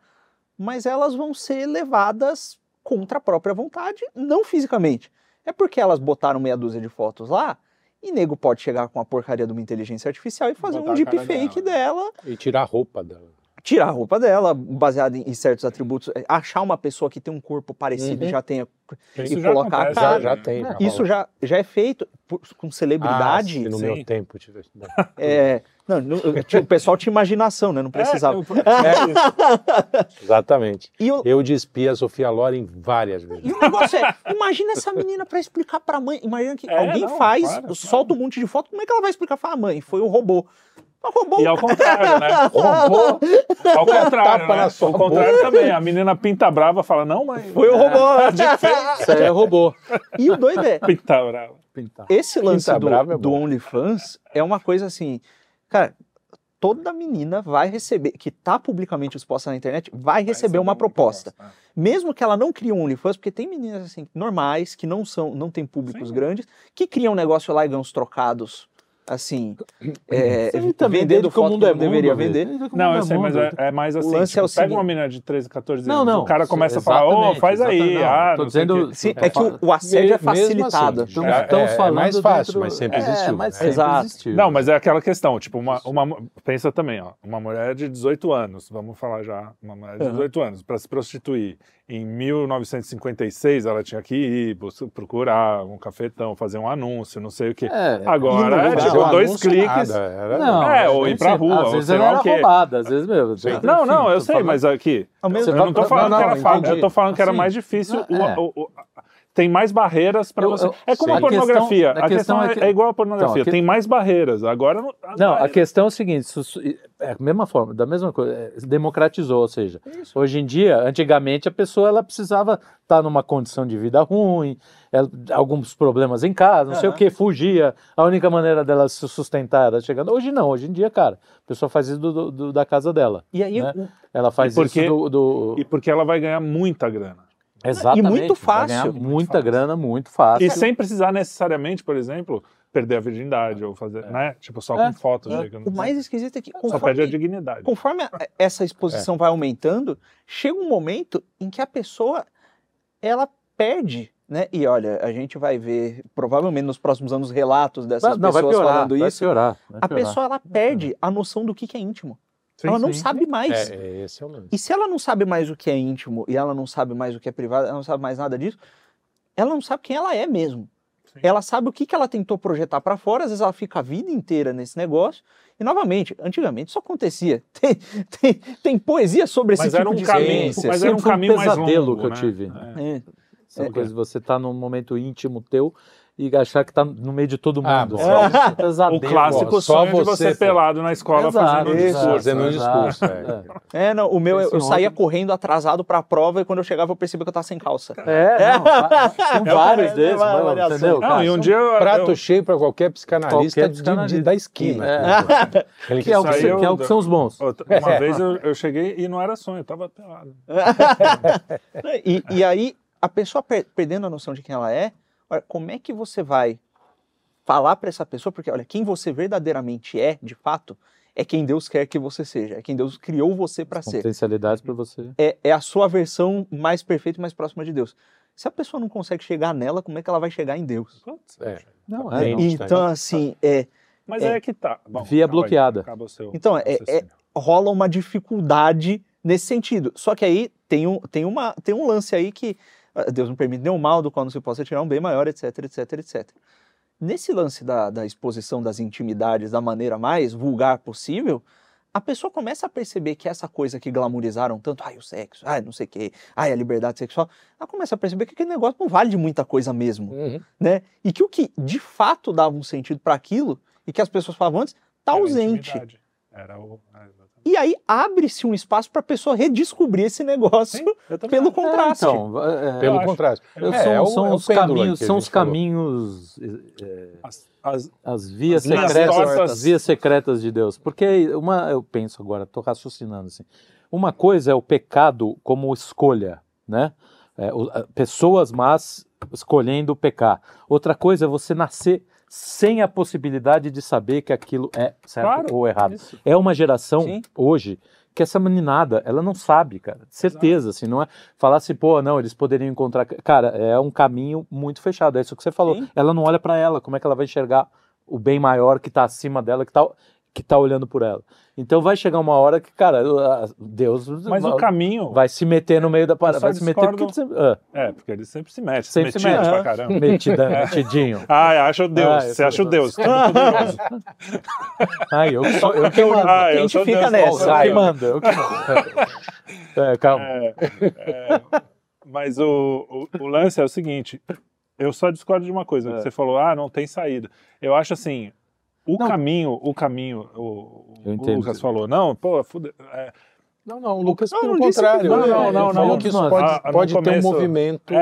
mas elas vão ser levadas contra a própria vontade, não fisicamente. É porque elas botaram meia dúzia de fotos lá, e nego pode chegar com a porcaria de uma inteligência artificial e fazer Botar um cara deepfake dela, dela, e tirar a roupa dela. Tirar a roupa dela, baseado em, em certos atributos, é, achar uma pessoa que tem um corpo parecido e Uhum. já tenha. Isso e já colocar a acontece, cara. Já, já tem. já Isso rola. já, já é feito por- com Ah, celebridade. se no sim. meu tempo tivesse. É, não, não, o pessoal tinha imaginação, né? Não precisava. É, eu- Exatamente. E o, Eu despi a Sofia Loren várias vezes. E o negócio é, imagina essa menina pra explicar pra mãe. Imagina que É, alguém não, faz, claro, solta um monte de foto, como é que ela vai explicar? Fala, mãe, foi o robô. Robô. E ao contrário, né? Roubou. Ao contrário, né? Ao contrário também. A menina pinta brava fala, não, mãe. Foi o robô. Isso aí é robô. e o doido é, Pinta brava. esse lance Pinta do, brava é do. OnlyFans é uma coisa assim, cara, toda menina vai receber, que tá publicamente exposta na internet, vai receber uma proposta. Mesmo que ela não crie um OnlyFans, porque tem meninas assim, normais, que não são, não tem públicos Sim. grandes, que criam um negócio lá e ganham uns trocados, assim, é, Isso aí também, vendendo desde que o mundo que é não deveria mundo, vender. que o Não, mundo eu é sei, mas mundo. é, é mais assim. lance tipo, é o pega seguinte- uma menina de 13, 14 Não, anos. não. O cara começa a falar, ô, Exatamente, faz aí. exatamente. Ah, Tô não o dizendo- quê. Sim, É é que o, o assédio é facilitado. assim, Estamos, É, estamos é falando mais fácil, dentro- mas sempre é, existiu, mas né? sempre Exato. existiu. Não, mas é aquela questão, tipo, uma, uma, pensa também, ó, uma mulher de 18 anos, vamos falar já, uma mulher de Uhum. 18 anos, para se prostituir em 1956, ela tinha que ir procurar um cafetão, fazer um anúncio, não sei o quê. É, Agora, é o dois cliques. nada, era- Não, É, ou ir pra rua, Às ou vezes sei era roubada, às vezes mesmo. Sim. Não, não, eu sei, mas aqui, eu não tô falando que era fácil, eu tô falando que era mais difícil. É. tem mais barreiras para você. eu- é como sim. a pornografia. A questão- A a questão, questão é, é que- é igual a pornografia. Então, que- Tem mais barreiras. Agora não. Não, a questão é o seguinte, isso- isso- é a mesma forma, da mesma coisa, é, democratizou, ou seja, hoje em dia, antigamente a pessoa ela precisava estar numa condição de vida ruim, ela- alguns problemas em casa, não sei o que, fugia, a única maneira dela se sustentar era chegando. Hoje não, hoje em dia, cara, a pessoa faz isso do- do- do- da casa dela, E aí, Né? ela faz E porque- isso do... do- E porque ela vai ganhar muita grana. Exatamente, muito vai ganhar fácil. muita fácil. grana, muito fácil. E sem precisar necessariamente, por exemplo, perder a virgindade ou fazer, né? Tipo, só É, com fotos. é. o mais esquisito é que Só conforme, perde a dignidade. conforme a- essa exposição vai aumentando, chega um momento em que a pessoa ela perde, né? E olha, a gente vai ver provavelmente nos próximos anos relatos dessas Vai- não, vai pessoas piorar, falando vai isso. piorar, vai A piorar. pessoa ela perde a noção do que que é íntimo. Sim, ela não sim. sabe mais. É, é, esse é o lance. E se ela não sabe mais o que é íntimo e ela não sabe mais o que é privado, ela não sabe mais nada disso, ela não sabe quem ela é mesmo. Sim. Ela sabe o que, que ela tentou projetar para fora, às vezes ela fica a vida inteira nesse negócio. E novamente, antigamente isso acontecia. Tem, tem, tem poesia sobre esse Mas tipo era um de caminho, ciência. mas era um um caminho mais pesadelo longo, que eu né? tive. É. É. Essa É. você estar num momento íntimo teu e achar que tá no meio de todo mundo. Ah, bom. Isso é. O clássico Ó, só sonho de você você, pô. pelado na escola Exato, fazendo um discurso. fazendo um né? discurso. Exato. é. É, não, o meu, eu, eu saía correndo atrasado para a prova e quando eu chegava eu percebi que eu tava sem calça. É, é não, É, vários é, desses, é uma mano, entendeu? Não, cara? e um dia eu, Prato eu, cheio para qualquer psicanalista, Qualquer de- de- psicanalista. da esquina. É. Ele Que é o que, que é o que são os bons. uma vez eu, eu cheguei e não era sonho, eu tava pelado. e, e aí, a pessoa per- perdendo a noção de quem ela é, olha, como é que você vai falar para essa pessoa? Porque, olha, quem você verdadeiramente é, de fato, é quem Deus quer que você seja, é quem Deus criou você para ser. Potencialidades para você. É, é a sua versão mais perfeita e mais próxima de Deus. Se a pessoa não consegue chegar nela, como é que ela vai chegar em Deus? É. Não, é, não. Então, assim, é, Mas É. é, que tá. Bom, Via acaba aí, bloqueada. acaba o seu Então, é- é- rola uma dificuldade nesse sentido. Só que aí tem um, tem uma, tem um lance aí que Deus não permite nenhum mal do qual não se possa tirar um bem maior, etc, etc, etc. Nesse lance da, da exposição das intimidades da maneira mais vulgar possível, a pessoa começa a perceber que essa coisa que glamorizaram tanto, ai, o sexo, ai, não sei o quê, ai, a liberdade sexual, ela começa a perceber que aquele negócio não vale de muita coisa mesmo Uhum. né? E que o que de fato dava um sentido para aquilo e que as pessoas falavam antes está Era ausente. intimidade. Era o. é, exatamente. E aí abre-se um espaço para a pessoa redescobrir esse negócio Sim, pelo contraste. Então, é, Pelo acho. contrário. eu- É, são, é o- são é os caminhos, são os caminhos, é, As, as, as vias As secretas, tortas. as vias secretas de Deus. Porque uma, eu penso agora, estou raciocinando assim. Uma coisa é o pecado como escolha, né? É, o- pessoas más escolhendo pecar. Outra coisa é você nascer sem a possibilidade de saber que aquilo é certo Claro, ou errado. isso. É uma geração Sim. hoje que essa meninada, ela não sabe, cara. Certeza, assim, não é falar assim, pô, não, eles poderiam encontrar. Cara, é um caminho muito fechado. É isso que você falou. Sim. Ela não olha pra ela, como é que ela vai enxergar o bem maior que tá acima dela, que tá, que tá olhando por ela. Então vai chegar uma hora que, cara, a- Deus Mas o vai, caminho. vai se meter no meio da parada. Vai se meter porque ele sempre, É, porque ele sempre se mete. Sempre se mete. pra caramba. ah, metidão, metidinho. Ah, acha o Deus. Ah, eu Você acha o sou- Deus. todo. Ai, eu que sou, eu que mando. Ah, a eu gente sou fica Deus, nessa. Eu Raio. que mando, eu que mando. É, calma. É, é, mas o, o, o lance é o seguinte: eu só discordo de uma coisa. É. Você falou, ah, não tem saída. Eu acho assim. O Não. caminho, o caminho, o, Eu o. Lucas falou, não, pô, fude, é, Não, não, o Lucas, Não, pelo não contrário. não, não, não, falou não. que isso Nós- pode, Ah, pode ter um começo- movimento. é,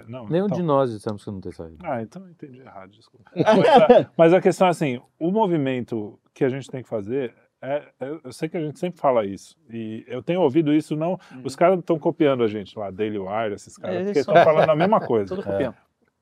é, não. Nenhum então. de nós dissemos que não tem saída. Ah, então eu entendi errado, desculpa. mas, a, mas a questão é assim, o movimento que a gente tem que fazer é, eu, eu sei que a gente sempre fala isso e eu tenho ouvido isso não, os caras estão copiando a gente lá, Daily Wire, esses caras, É, porque estão falando a mesma coisa. Tudo copiando.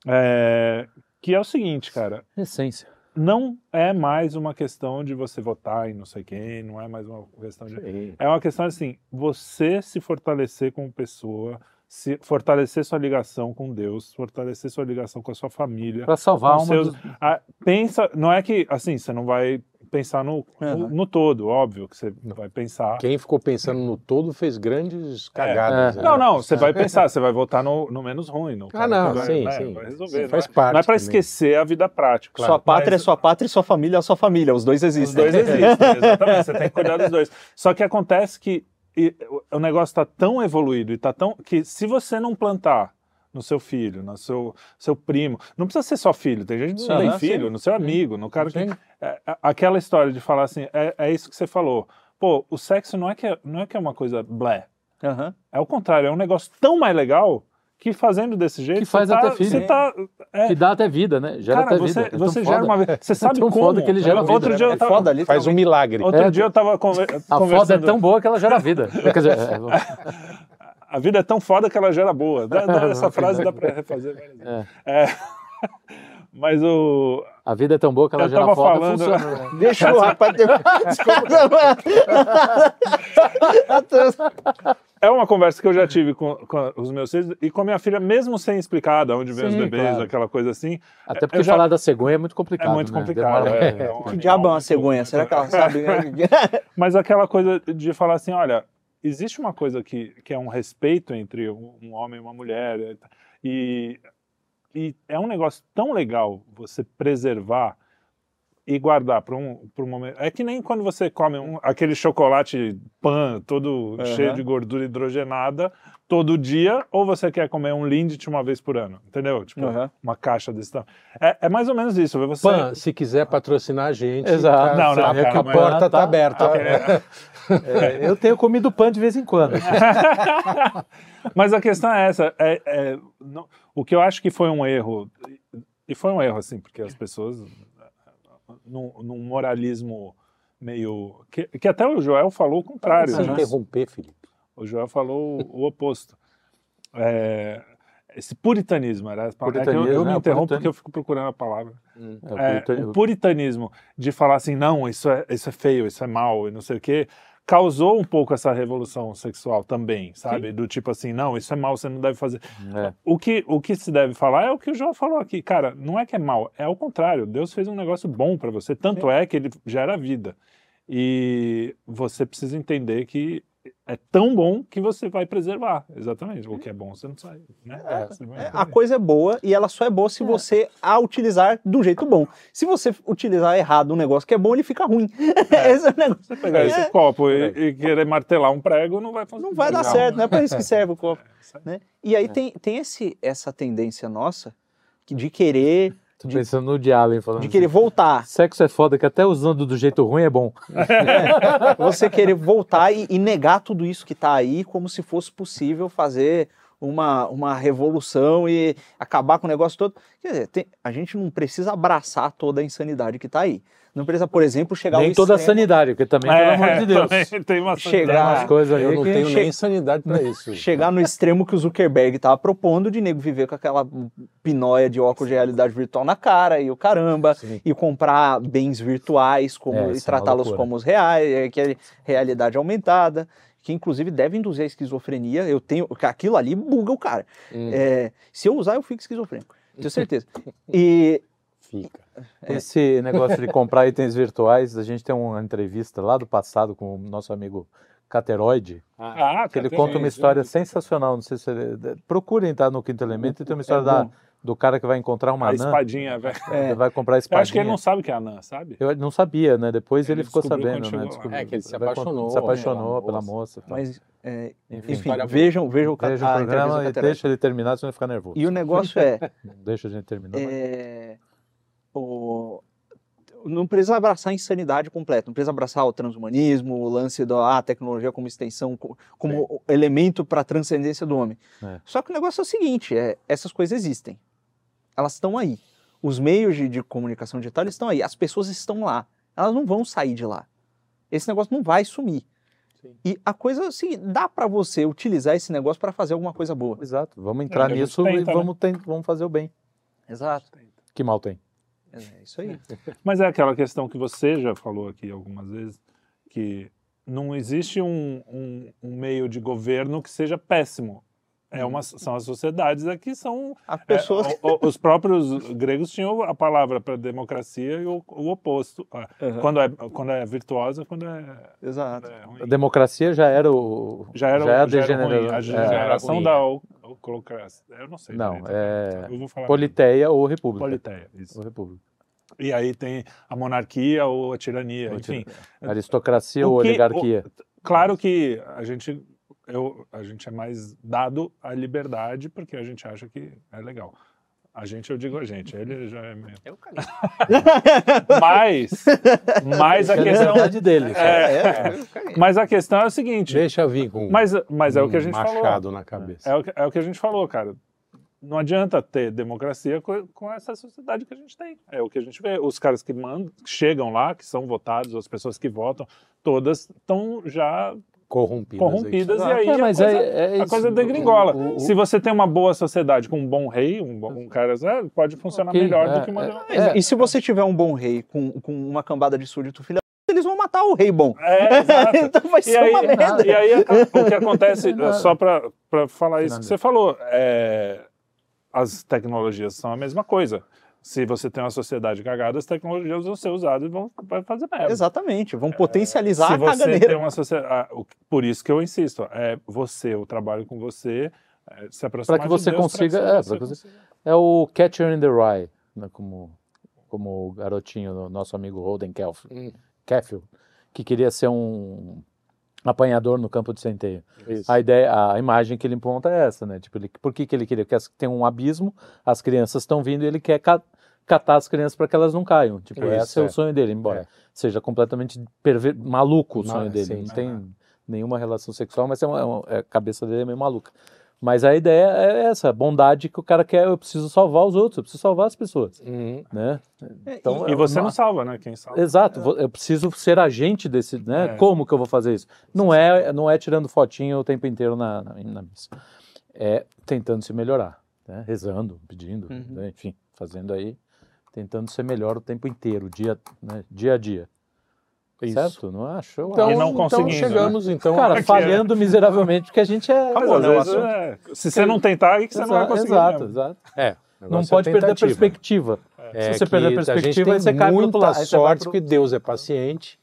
É, que é o seguinte, cara, Essência. Não é mais uma questão de você votar em não sei quem, não é mais uma questão de é uma questão assim, você se fortalecer como pessoa, se fortalecer sua ligação com Deus, fortalecer sua ligação com a sua família, Para salvar uma seus- dos- ah, pensa, não é que assim, você não vai pensar no, no, Aham. no todo, óbvio que você vai pensar. Quem ficou pensando no todo fez grandes cagadas. É. né? Não, não, você vai pensar, você vai votar no, no menos ruim, no Ah, não, vai, sim, né, sim. vai Sim, resolver. faz não é, parte não é para esquecer a vida prática. sua pátria Mas é sua pátria e sua família é sua família. Os dois Os existem. dois existem, exatamente, você tem que cuidar dos dois. Só que acontece que e, o- negócio está tão evoluído e tá tão que se você não plantar no seu filho, no seu, seu primo. Não precisa ser só filho, tem gente que não tem filho, sim. no seu amigo, no cara que. É, é, aquela história de falar assim, é, é isso que você falou. Pô, o sexo não é que é, não é, que é uma coisa blé. Aham. É o contrário, é um negócio tão mais legal que fazendo desse jeito. Que faz você tá, até filho. Você tá, é, Que dá até vida, né? Gera cara, até você, vida. É você gera foda. uma vez. Você sabe tão como? foda que ele gera vida, Outro né? dia eu É tava, foda ali. Faz um milagre. Outro É. dia eu tava conver A conversando. foda é tão boa que ela gera vida. Quer dizer, é, A vida é tão foda que ela gera boa. Dá- dá- Essa frase dá pra refazer várias vezes. É. É. Mas o. a vida é tão boa que ela Eu gera tava foda. falando- Funciona, né? Deixa o rapaz ter... É uma conversa que eu já tive com, com os meus filhos e com a minha filha, mesmo sem explicar de onde vem os Sim, bebês, claro. aquela coisa assim. Até porque Eu já- falar da cegonha é muito complicado. É muito né? complicado. Demora- é, é um Que diabo é uma cegonha? Será que ela sabe? Mas aquela coisa de falar assim, olha, existe uma coisa que, que é um respeito entre um um homem e uma mulher e, e é um negócio tão legal você preservar e guardar para um, pra um momento. É que nem quando você come um- aquele chocolate pan todo Aham. cheio de gordura hidrogenada todo dia, ou você quer comer um Lindt uma vez por ano, entendeu? Tipo, Aham. uma caixa desse tamanho. É, é mais ou menos isso. Você, Pan, se quiser patrocinar a gente, Exato. tá- Não, não, sabe cara, que a porta tá- tá aberta. É, É, eu tenho comido pão de vez em quando. Mas a questão é essa. é- é, não- o que eu acho que foi um erro, e foi um erro, assim, porque as pessoas, num, num moralismo meio. Que, que até o Joel falou o contrário. Se né? interromper, Felipe. O Joel falou o oposto. É, esse puritanismo, era, é que eu, Puritanismo, eu me né? O interrompo porque eu fico procurando a palavra. É, o É, puritani- o puritanismo de falar assim, não, isso é, isso é feio, isso é mal e não sei o quê, causou um pouco essa revolução sexual também, sabe? Do tipo assim, não, isso é mal, você não deve fazer. é. O que, o que se deve falar é o que o João falou aqui. Cara, não é que é mal, é o contrário. Deus fez um negócio bom para você, tanto é que ele gera vida. E você precisa entender que é tão bom que você vai preservar. Exatamente. O que é bom, você não sai. Né? Você vai É, a coisa é boa e ela só é boa se você a utilizar do jeito bom. Se você utilizar errado um negócio que é bom, ele fica ruim. Esse é o negócio. Você pegar esse É, copo e, e querer martelar um prego, não vai fazer não vai dar legal. certo, não é para isso que serve o copo. Né? E aí tem, tem esse, essa tendência nossa de querer, Tô de, pensando no de Allen falando. de querer assim, voltar. Sexo é foda, que até usando do jeito ruim é bom. Você querer voltar e, e negar tudo isso que está aí como se fosse possível fazer uma, uma revolução e acabar com o negócio todo. Quer dizer, tem- a gente não precisa abraçar toda a insanidade que está aí. Não precisa, por exemplo, chegar Nem ao toda a extremo- sanidade, porque também, pelo amor de Deus. É, também tem uma Chegar- umas coisas aí Eu não que... tenho che- nem sanidade pra isso. chegar no extremo que o Zuckerberg estava propondo de nego viver com aquela pinóia de óculos de realidade virtual na cara e o caramba, Sim. e comprar bens virtuais como, É, e é tratá-los como os reais, é, que é realidade aumentada, que inclusive deve induzir a esquizofrenia. Eu tenho. Aquilo ali buga o cara. Hum, É, se eu usar, eu fico esquizofrênico. Tenho certeza. E. Fica. Esse negócio de comprar itens virtuais, a gente tem uma entrevista lá do passado com o nosso amigo Cateroide, Ah, que ele conta uma história sensacional. Não sei se ele... procurem entrar no Quinto Elemento e tem uma história da, bom. Do cara que vai encontrar uma A anã. espadinha, velho. Ele vai comprar a Eu espadinha. acho que ele não sabe o que é anã, sabe? Eu não sabia, né? Depois ele, Ele ficou sabendo, né? Descobriu. É, que ele se apaixonou Se apaixonou pela pela moça. Mas, é, Enfim, enfim, vejam, vejam, o Veja o programa e deixa ele terminar, senão ele fica nervoso. E o negócio é. Deixa a gente terminar. é, o- não precisa abraçar a insanidade completa, não precisa abraçar o transhumanismo, o lance da ah, tecnologia como extensão, co- como o- elemento para a transcendência do homem. É. Só que o negócio é o seguinte: é, essas coisas existem, elas estão aí. Os meios de, de comunicação digital eles estão aí, as pessoas estão lá, elas não vão sair de lá. Esse negócio não vai sumir. Sim. E a coisa é seguinte: dá para você utilizar esse negócio para fazer alguma coisa boa. Exato. Vamos entrar a gente nisso tenta, e né? vamos, vamos fazer o bem. Exato. Que mal tem. É isso aí. Mas é aquela questão que você já falou aqui algumas vezes, que não existe um, um- um meio de governo que seja péssimo. É uma, são as sociedades aqui são As pessoas. é, o- o- os próprios gregos tinham a palavra para democracia e o, o oposto Ah, Aham. quando é quando é virtuosa quando é, Exato. quando é ruim. A democracia já era o. já era, já é a já era ruim. a é. geração da é. oclocracia eu não sei Não, direito, é eu vou falar Politeia ou república. politeia isso Ou república. e aí tem a monarquia ou a tirania Ou enfim Aristocracia O ou que- oligarquia. Claro que a gente eu, a gente é mais dado à liberdade porque a gente acha que é legal. A gente, eu digo a gente, ele já é meio... Eu caguei. Mas, mas a É a questão... liberdade dele. É, eu caguei. mas a questão é o seguinte, Deixa vir com mas, mas é o que a um gente falou. machado na cabeça. É o, que, é o que a gente falou, cara. Não adianta ter democracia com, com essa sociedade que a gente tem. É o que a gente vê. Os caras que mandam, que chegam lá, que são votados, as pessoas que votam, todas estão já Corrompidas. corrompidas e Exato. aí É, a, mas coisa, é- é a coisa degringola. O- o- Se você tem uma boa sociedade com um bom rei, um, bom- um cara, é, pode funcionar Ok, melhor é, do que uma... é. E se você tiver um bom rei com, com uma cambada de súdito filha da- eles vão matar o rei bom. É, exato. então vai E ser aí, uma merda. e aí o que acontece, só para falar isso que você falou, é, as tecnologias são a mesma coisa. Se você tem uma sociedade cagada, as tecnologias vão ser usadas e vão vai fazer merda. Exatamente, vão potencializar Se a você caganeira. tem uma sociedade. Por isso que eu insisto, é você, o trabalho com você, é, se aproximar Pra que de você Deus, consiga- é, que você você- consiga. É o Catcher in the Rye, né, como, como o garotinho, do nosso amigo Holden Kelf- Hum. Que queria ser um apanhador no campo de centeio. Isso. A ideia, a imagem que ele monta é essa, né? Tipo, ele, por que, que ele queria? Porque tem um abismo, as crianças estão vindo e ele quer ca- catar as crianças para que elas não caiam. Tipo, Isso, esse é, é. o sonho dele, embora É. seja completamente perver... maluco o sonho dele. sim, não tem nenhuma relação sexual, mas é uma, é é- a cabeça dele é meio maluca. Mas a ideia é essa, bondade que o cara quer, eu preciso salvar os outros, eu preciso salvar as pessoas, Uhum. né? E você não salva, né? Quem salva? Exato, vo- eu preciso ser agente desse, né? É. Como que eu vou fazer isso? Não é, não é tirando fotinho o tempo inteiro na, na, na missa. É tentando se melhorar, né? Rezando, pedindo, Uhum. né? enfim, fazendo aí, tentando ser melhor o tempo inteiro, dia, né? dia a dia. Isso. Certo? Não acho? Eu Então, E não então conseguindo, chegamos, então. Cara, falhando miseravelmente, porque a gente é. Acabou, às né, assunto? é, se você não tentar, aí que você não vai conseguir. Exato, mesmo. exato. É, Não negócio pode é perder a perspectiva. É Se você que perder a a gente perspectiva, aí tem você cai pro outro lado. aí você sorte pro- que Deus é paciente.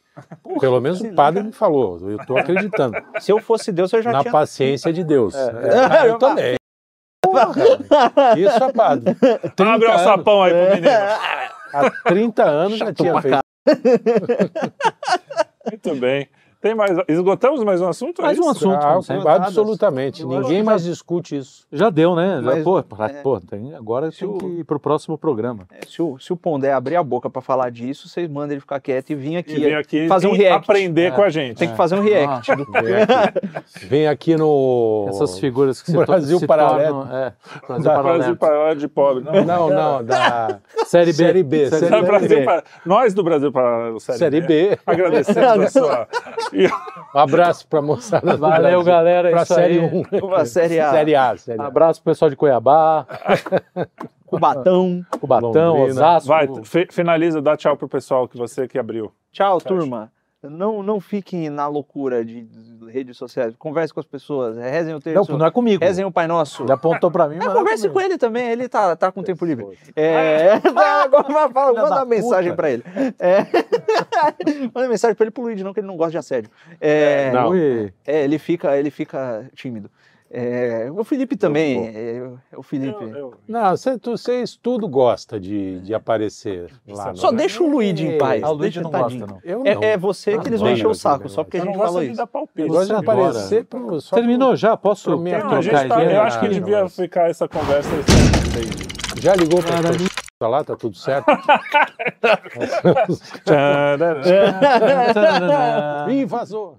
Pelo menos o padre me falou. Eu estou acreditando Se eu fosse Deus, eu já na tinha. paciência de Deus. É. É, eu também. Isso é padre. 30 Abre o sapão aí pro menino. Há 30 anos já tinha feito. Muito bem. Tem mais. Esgotamos mais um assunto? Mais É um assunto. Ah, absolutamente. Eu Ninguém mais discute isso. Já deu, né? Já, Mas- pô, pra- é. pô, tem, agora Se tem o- que ir pro próximo programa. Se o, se o Pondé abrir a boca pra falar disso, vocês mandam ele ficar quieto e vir aqui. E vem aqui fazer um react. aprender É. com a gente. Tem que fazer um react. do- Vem aqui, Vem aqui no. Essas figuras que to- Brasil se Paralelo. tornam... É, Brasil Da- Paralelo. Brasil Paralelo de pobre. Não, Não, não, da Série B. Série B. Série B. Brasil Para- Nós do Brasil Paralelo Série, Série B. Agradecemos a sua. Um abraço para a moçada Valeu, galera. Pra isso Série aí. 1. Uma Série A. Série A. Série A. Abraço pro pessoal de Cuiabá, Cubatão. Cubatão, Londrina. Osasco. Vai, fi- finaliza, dá tchau pro pessoal que você que abriu. Tchau, Fecha. turma. Não, não fiquem na loucura de redes sociais. Converse com as pessoas. Rezem o Não, terço. não é comigo. Rezem o Pai Nosso. Ele apontou pra mim, mas Ah, não é converse comigo. com ele também, ele tá, tá com tempo livre. É, agora vai- fala, Filha manda da uma mensagem puta. pra ele. É, manda mensagem pra ele pro Luigi, não, que ele não gosta de assédio. É, Não. É, ele, fica, ele fica tímido. É, o Felipe também. é, o Felipe. Eu- eu- Não, vocês tudo gosta de, de aparecer lá. Só no- deixa o Luigi em paz. Ah, o Luigi não tadinho. gosta, não. Eu não. É, é você que eles encher o saco, só porque a eu gente de isso. Eu gosto de aparecer pro, só Terminou já? Posso, Não, a trocar tá- eu acho que devia ficar essa conversa. pro- Já ligou pra pra lá, tá tudo certo? Vazou.